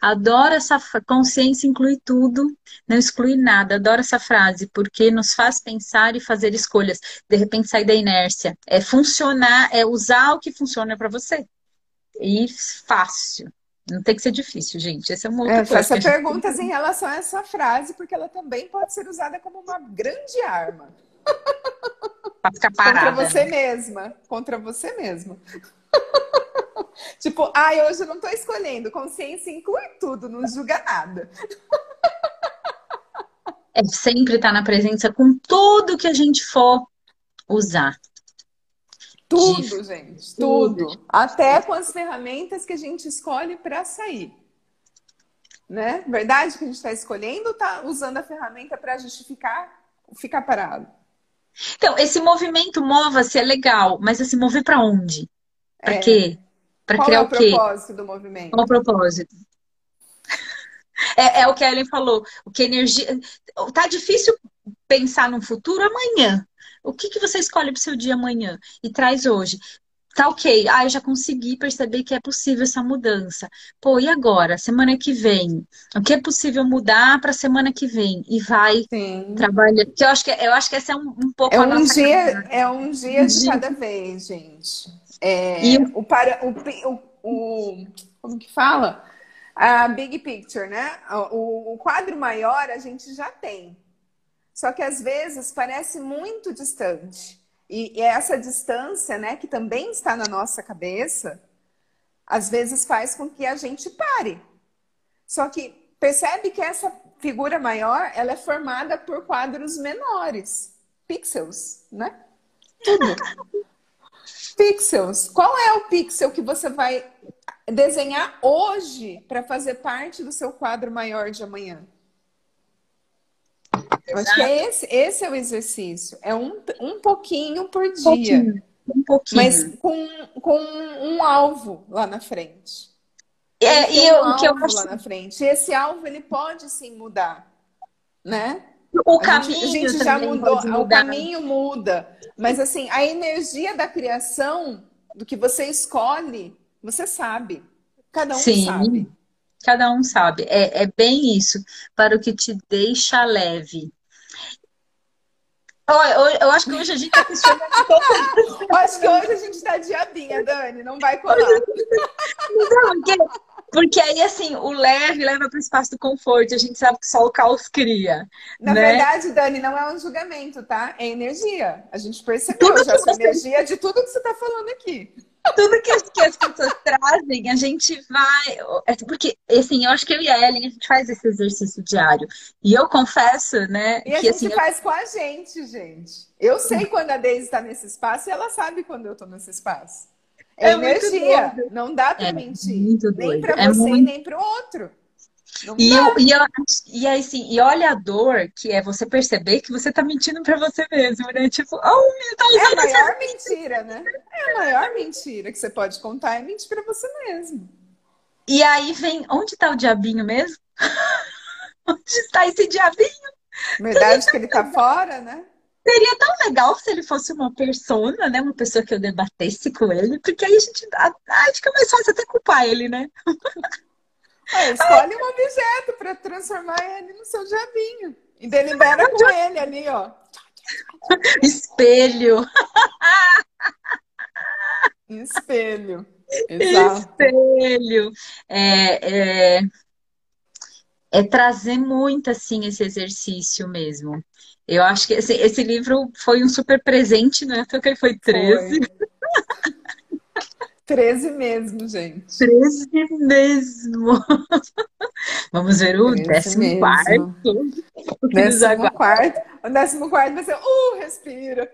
Adoro essa consciência inclui tudo, não exclui nada. Adoro essa frase porque nos faz pensar e fazer escolhas. De repente sair da inércia, é funcionar, é usar o que funciona para você. E fácil. Não tem que ser difícil, gente. Esse é um outro é, Faça perguntas em relação a essa frase, porque ela também pode ser usada como uma grande arma. Pra ficar parada. Contra você mesma. Contra você mesma. tipo, ai, ah, hoje eu não tô escolhendo. Consciência inclui tudo, não julga nada. é sempre estar tá na presença com tudo que a gente for usar. Tudo, gente, tudo. tudo. Até com as ferramentas que a gente escolhe para sair. Né? Verdade que a gente está escolhendo ou está usando a ferramenta para justificar ficar parado? Então, esse movimento mova-se é legal, mas se mover para onde? Para é. quê? Para criar é o, o quê? Qual é o propósito do movimento? Qual o propósito? É, é, o que a Ellen falou. O que energia. Tá difícil pensar no futuro amanhã. O que, que você escolhe para o seu dia amanhã e traz hoje? Tá ok, ah, eu já consegui perceber que é possível essa mudança. Pô, e agora? Semana que vem? O que é possível mudar para semana que vem? E vai trabalhar. Eu acho que, eu acho que essa é um, um pouco é a um nossa dia É um dia um de dia. cada vez, gente. É, e... o, para, o, o, o, como que fala? A big picture, né? O, o quadro maior a gente já tem. Só que às vezes parece muito distante. E, e essa distância, né, que também está na nossa cabeça, às vezes faz com que a gente pare. Só que percebe que essa figura maior, ela é formada por quadros menores, pixels, né? Tudo. pixels. Qual é o pixel que você vai desenhar hoje para fazer parte do seu quadro maior de amanhã. Eu acho que é esse, esse é o exercício. É um, um pouquinho por dia. Um pouquinho, um pouquinho. Mas com, com um alvo lá na frente. É, e um o que eu acho... lá na frente. E esse alvo ele pode sim mudar, né? O a caminho gente, a gente já mudou, o caminho muda, mas assim a energia da criação, do que você escolhe, você sabe. Cada um sim. sabe. Cada um sabe. É, é bem isso. Para o que te deixa leve. Eu, eu, eu acho que hoje a gente Eu acho que hoje a gente está diabinha, Dani. Não vai colar. Não, porque, porque aí, assim, o leve leva para o espaço do conforto. A gente sabe que só o caos cria. Na né? verdade, Dani, não é um julgamento, tá? É energia. A gente percebeu tudo já essa energia de tudo que você está falando aqui tudo que as, que as, pessoas trazem, a gente vai. É porque, assim, eu acho que eu e a Ellen, a gente faz esse exercício diário. E eu confesso, né? E que, a gente assim, faz eu... com a gente, gente. Eu sei quando a Deise está nesse espaço e ela sabe quando eu estou nesse espaço. É, é energia. Não dá para é mentir. Nem para é você muito... nem para o outro. E, eu, e, eu, e aí, assim, e olha a dor que é você perceber que você tá mentindo pra você mesmo, né? Tipo, oh, tá É a maior mentira, né? É a maior mentira que você pode contar, é mentir pra você mesmo. E aí vem, onde tá o diabinho mesmo? onde está esse diabinho? Verdade que ele tá fora, né? Seria tão legal se ele fosse uma persona, né? Uma pessoa que eu debatesse com ele, porque aí a gente. Ah, fica mais fácil até culpar ele, né? É, escolhe um objeto para transformar ele no seu diabinho. E delibera com ele ali, ó. Espelho. Espelho. Exato. Espelho. É, é, é, trazer muito, assim, esse exercício mesmo. Eu acho que esse, esse livro foi um super presente, né? Porque ele foi 13. Foi. 13 mesmo, gente. 13 mesmo. Vamos ver o 14 quarto. Décimo quarto. O décimo quarto vai ser, uh, respira.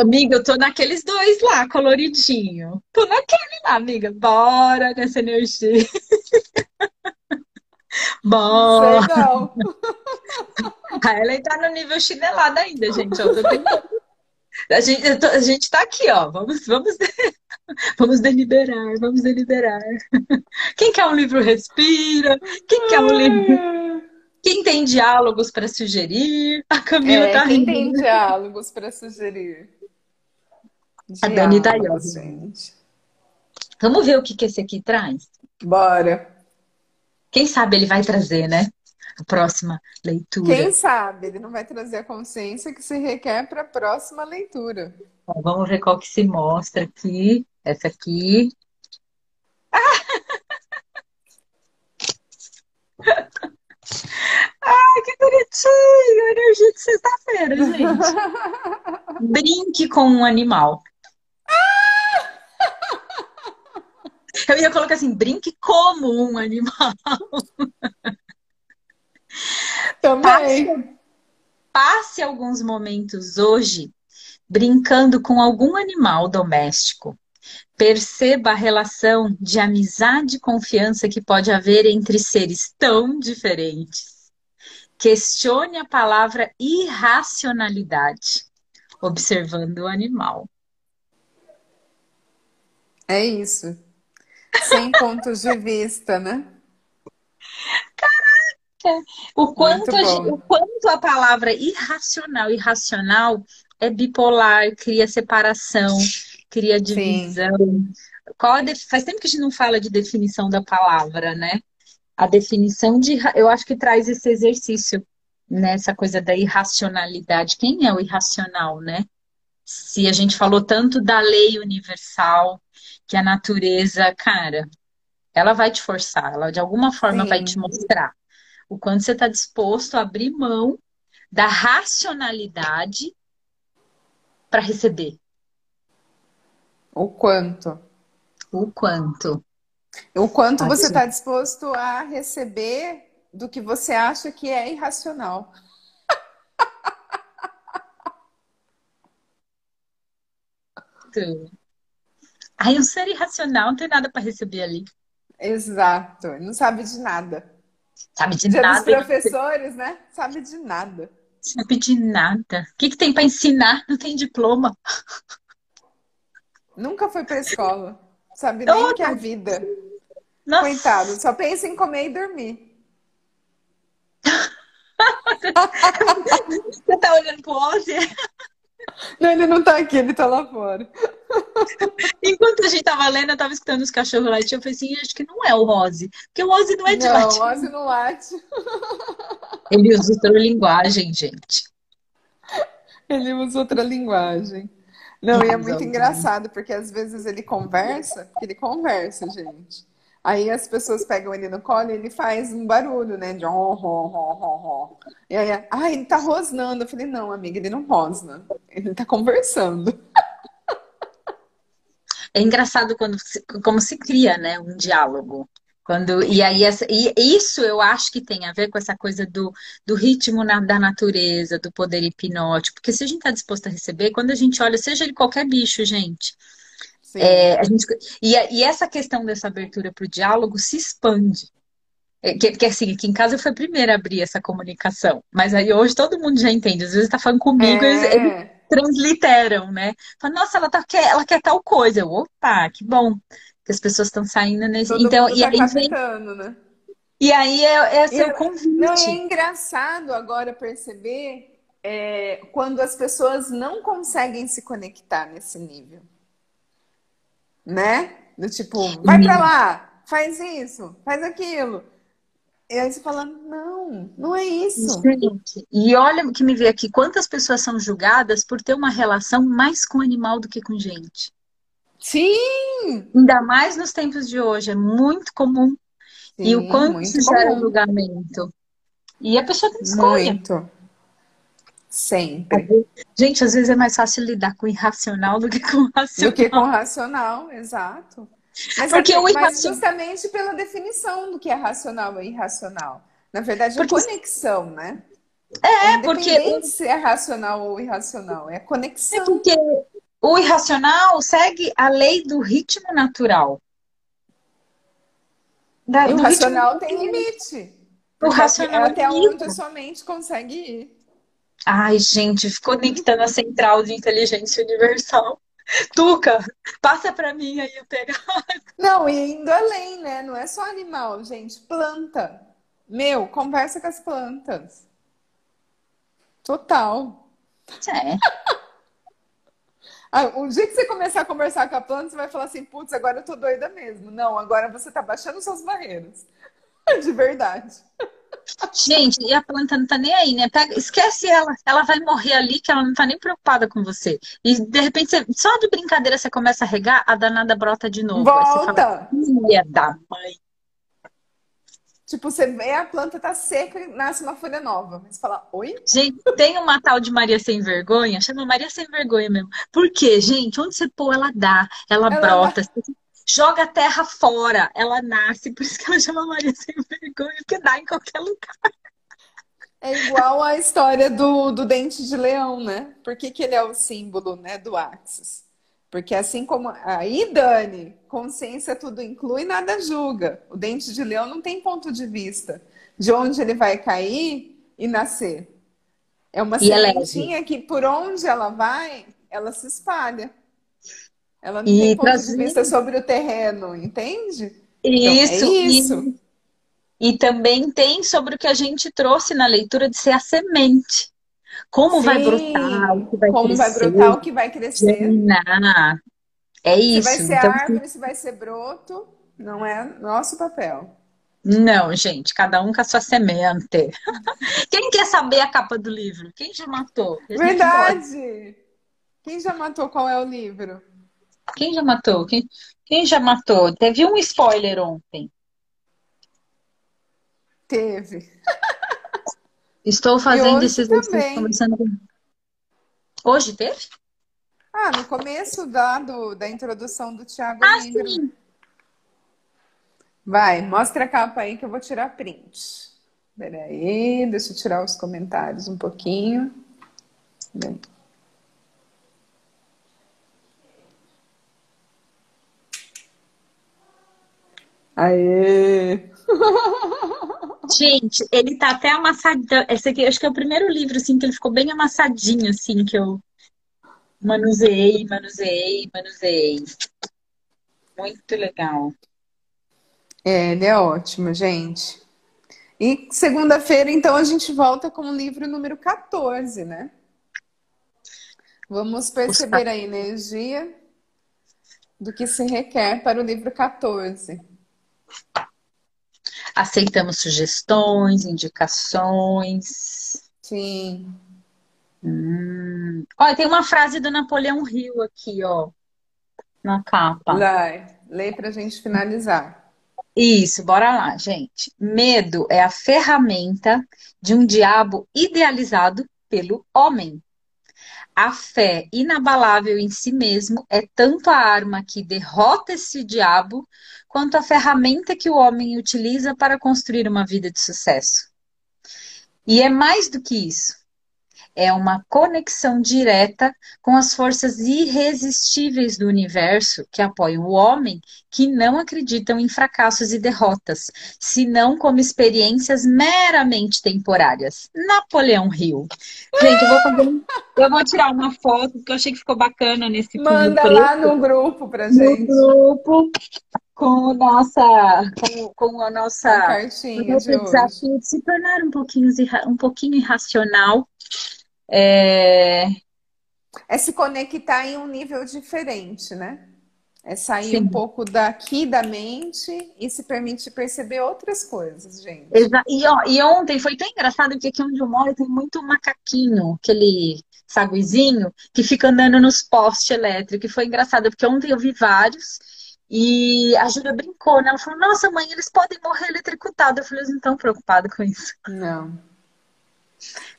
Amiga, eu tô naqueles dois lá, coloridinho. Tô naquele lá, amiga. Bora nessa energia. Bora. Sei não. A Ellen tá no nível chinelada ainda, gente. Eu tô tentando a gente, a gente tá aqui, ó. Vamos, vamos, vamos deliberar, vamos deliberar. Quem quer um livro respira? Quem quer um livro? Quem tem diálogos para sugerir? A Camila é, tá quem rindo. tem diálogos para sugerir? Diálogos, a Dani tá aí, gente. Vamos ver o que, que esse aqui traz? Bora. Quem sabe ele vai trazer, né? A próxima leitura. Quem sabe ele não vai trazer a consciência que se requer para a próxima leitura. Vamos ver qual que se mostra aqui. Essa aqui. Ai, que bonitinho! Energia de sexta-feira, gente. Brinque com um animal. Eu ia colocar assim, brinque como um animal. Também. Passe, passe alguns momentos hoje brincando com algum animal doméstico. Perceba a relação de amizade e confiança que pode haver entre seres tão diferentes. Questione a palavra irracionalidade, observando o animal. É isso. Sem pontos de vista, né? O quanto, a, o quanto a palavra irracional, irracional é bipolar, cria separação, cria divisão. Qual def... Faz tempo que a gente não fala de definição da palavra, né? A definição de. Eu acho que traz esse exercício, nessa né? coisa da irracionalidade. Quem é o irracional, né? Se a gente falou tanto da lei universal, que a natureza, cara, ela vai te forçar, ela de alguma forma Sim. vai te mostrar o quanto você está disposto a abrir mão da racionalidade para receber. O quanto? O quanto? O quanto Pode você está disposto a receber do que você acha que é irracional. Aí um ser irracional não tem nada para receber ali. Exato, não sabe de nada. Sabe de Dia nada. Dos professores, né? Sabe de nada. Sabe de nada. O que, que tem para ensinar? Não tem diploma. Nunca foi para escola. Sabe nem o que é a vida. Nossa. Coitado, só pensa em comer e dormir. Você tá olhando pro Ozzy? Não, ele não tá aqui, ele tá lá fora. Enquanto a gente tava lendo, eu tava escutando os cachorros latir, eu falei assim, acho que não é o Ozzy, porque o Ozzy não é de não, latir. Não, o Ozzy não late. Ele usa outra linguagem, gente. Ele usa outra linguagem. Não, e é muito engraçado, porque às vezes ele conversa, porque ele conversa, gente. Aí as pessoas pegam ele no colo e ele faz um barulho, né? De oh, oh, oh, oh, oh. E aí, ah, ele tá rosnando. Eu falei, não, amiga, ele não rosna. Ele tá conversando. É engraçado quando como se cria, né, um diálogo. Quando, e aí essa, e isso eu acho que tem a ver com essa coisa do, do ritmo na, da natureza, do poder hipnótico. Porque se a gente está disposto a receber, quando a gente olha, seja ele qualquer bicho, gente, é, a gente, e, e, essa questão dessa abertura para o diálogo se expande. É, que, que assim, aqui em casa eu fui a primeira a abrir essa comunicação. Mas aí hoje todo mundo já entende. Às vezes está falando comigo, é. eles, eles, transliteram, né? Fala, nossa, ela, tá, quer, ela quer tal coisa. Eu, opa, que bom. Que as pessoas estão saindo nesse. Todo então, e tá aí vem... né? E aí é, é seu convite. Não, é engraçado agora perceber é, quando as pessoas não conseguem se conectar nesse nível né? Do tipo, vai pra lá, faz isso, faz aquilo. E aí você fala, não, não é isso. Gente, e olha o que me vê aqui, quantas pessoas são julgadas por ter uma relação mais com animal do que com gente. Sim! Ainda mais nos tempos de hoje, é muito comum. Sim, e o quanto isso gera julgamento. E a pessoa tem escolha. Muito. Sempre. Gente, às vezes é mais fácil lidar com o irracional do que com o racional. Do que com o racional, exato. Mas, Porque é, o irracional... mas justamente pela definição do que é racional e irracional. Na verdade, é Porque... conexão, né? É, é porque. se é racional ou irracional, é conexão. É porque o irracional segue a lei do ritmo natural. Da, o racional ritmo... tem limite. O racional é até onde a sua mente consegue ir. Ai, gente, conectando a central de inteligência universal. Tuca, passa para mim aí eu pego. Não, e indo além, né? Não é só animal, gente. Planta. Meu, conversa com as plantas. Total. É. Ah, o dia que você começar a conversar com a planta, você vai falar assim, putz, agora eu tô doida mesmo. Não, agora você tá baixando suas barreiras. De verdade. Gente, e a planta não tá nem aí, né? Pega, esquece ela, ela vai morrer ali, que ela não tá nem preocupada com você. E de repente, você, só de brincadeira, você começa a regar, a danada brota de novo. Volta! Filha da mãe. Tipo, você vê a planta tá seca e nasce uma folha nova. Mas você fala, oi? Gente, tem uma tal de Maria Sem Vergonha, chama Maria Sem Vergonha mesmo. Por quê, gente? Onde você pôr, ela dá, ela, ela brota. Dá joga a terra fora, ela nasce, por isso que ela chama Maria Sem Vergonha, porque dá em qualquer lugar. É igual a história do, do dente de leão, né? Por que, que ele é o símbolo né, do Axis? Porque assim como. Aí, Dani, consciência tudo inclui, nada julga. O dente de leão não tem ponto de vista de onde ele vai cair e nascer. É uma e é sementinha que, por onde ela vai, ela se espalha. Ela não e tem ponto de vista sobre o terreno, entende? Isso, então, é isso. E, e, também tem sobre o que a gente trouxe na leitura de ser a semente. Como Sim, vai brotar, o que vai como crescer. vai brotar, o que vai crescer. Germinar. É isso. Se vai ser então, árvore, se vai ser broto, não é nosso papel. Não, gente, cada um com a sua semente. Quem quer saber a capa do livro? Quem já matou? Verdade! Quem já matou qual é o livro? Quem já matou? Quem, quem já matou? Teve um spoiler ontem. Teve. Estou fazendo esses também. conversando. Hoje teve? Ah, no começo da, do, da introdução do Thiago ah, Sim. Vai, mostra a capa aí que eu vou tirar print. Peraí, deixa eu tirar os comentários um pouquinho. Bem. Aê! Gente, ele tá até amassadão. Esse aqui, acho que é o primeiro livro, assim, que ele ficou bem amassadinho, assim, que eu manuseei, manuseei, manuseei. Muito legal. É, ele é ótimo, gente. E segunda-feira, então, a gente volta com o livro número 14, né? Vamos perceber a energia do que se requer para o livro 14. Aceitamos sugestões, indicações. Sim. Hum. Olha, tem uma frase do Napoleão Hill aqui, ó, na capa. Lê, lê para a gente finalizar. Isso, bora lá, gente. Medo é a ferramenta de um diabo idealizado pelo homem. A fé inabalável em si mesmo é tanto a arma que derrota esse diabo, quanto a ferramenta que o homem utiliza para construir uma vida de sucesso. E é mais do que isso é uma conexão direta com as forças irresistíveis do universo que apoiam o homem, que não acreditam em fracassos e derrotas, senão como experiências meramente temporárias. Napoleão Hill. Gente, eu vou fazer, eu vou tirar uma foto porque eu achei que ficou bacana nesse Manda lá no grupo pra gente. No grupo com nossa com, com a nossa a desafio de se tornar um pouquinho um pouquinho irracional é... é se conectar em um nível diferente, né? É sair Sim. um pouco daqui da mente e se permitir perceber outras coisas, gente. Exa e, ó, e ontem foi tão engraçado porque aqui onde eu moro tem muito macaquinho, aquele saguizinho, que fica andando nos postes elétricos. E foi engraçado, porque ontem eu vi vários e a Júlia brincou, né? Ela falou, nossa, mãe, eles podem morrer eletricutados. Eu falei, não estão preocupados com isso. Não.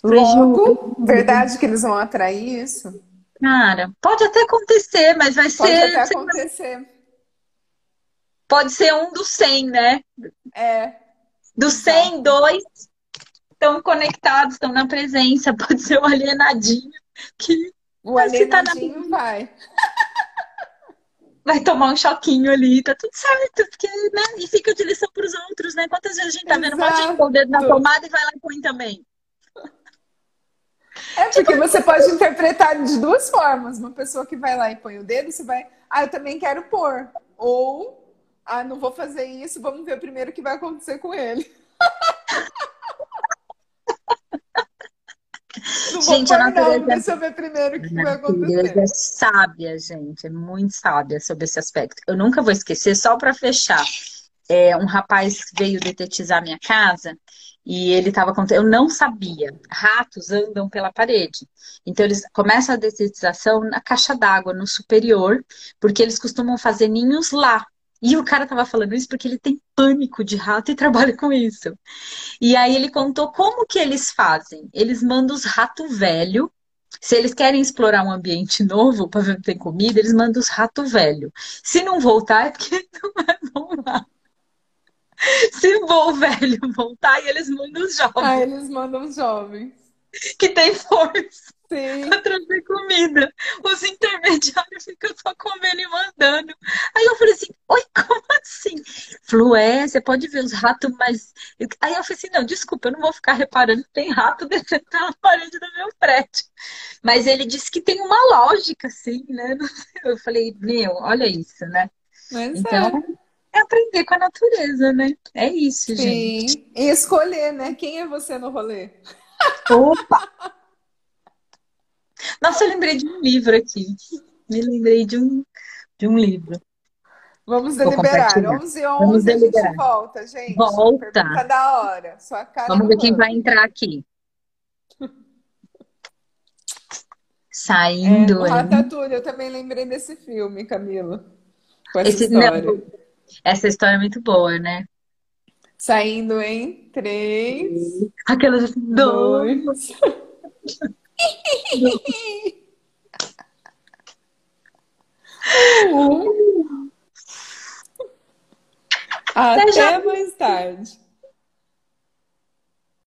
Logo, verdade que eles vão atrair isso? Cara, pode até acontecer, mas vai pode ser. Pode até acontecer. Pode ser um dos 100, né? É. Dos 100, dois estão conectados, estão na presença. Pode ser o alienadinho que. O alienadinho tá na... vai. Vai tomar um choquinho ali, tá tudo certo, porque, né? E fica de lição para os outros, né? Quantas vezes a gente tá vendo um monte de com o dedo na tomada e vai lá e põe também. É porque você pode interpretar de duas formas. Uma pessoa que vai lá e põe o dedo, você vai, ah, eu também quero pôr. Ou, ah, não vou fazer isso, vamos ver primeiro o que vai acontecer com ele. Não gente, a natureza, não, deixa eu ver primeiro o que vai acontecer. é sábia, gente, é muito sábia sobre esse aspecto. Eu nunca vou esquecer, só para fechar. É, um rapaz veio detetizar minha casa e ele estava contando, eu não sabia, ratos andam pela parede. Então eles começam a detetização na caixa d'água, no superior, porque eles costumam fazer ninhos lá. E o cara estava falando isso porque ele tem pânico de rato e trabalha com isso. E aí ele contou como que eles fazem. Eles mandam os ratos velho. Se eles querem explorar um ambiente novo para ver se tem comida, eles mandam os ratos velho. Se não voltar, é porque não vai voltar. Se o velho voltar, e eles mandam os jovens. Ah, eles mandam os jovens. Que tem força Sim. pra trazer comida. Os intermediários ficam só comendo e mandando. Aí eu falei assim, oi, como assim? Falou, é, você pode ver os ratos, mas. Aí eu falei assim, não, desculpa, eu não vou ficar reparando que tem rato descendo pela parede do meu prédio. Mas ele disse que tem uma lógica, assim, né? Eu falei, meu, olha isso, né? Mas então. É é aprender com a natureza, né? É isso, Sim. gente. E escolher, né? Quem é você no rolê? Opa! Nossa, eu lembrei de um livro aqui. Me lembrei de um, de um livro. Vamos deliberar. 11 e 11 Vamos a gente volta, gente. Volta. Pergunta da hora. Sua cara Vamos ver quem vai entrar aqui. Saindo. É, Ratatouille, eu também lembrei desse filme, Camila. Esse, história. Não, essa história é muito boa, né? Saindo em três. Aquelas dois. dois. Até mais tarde.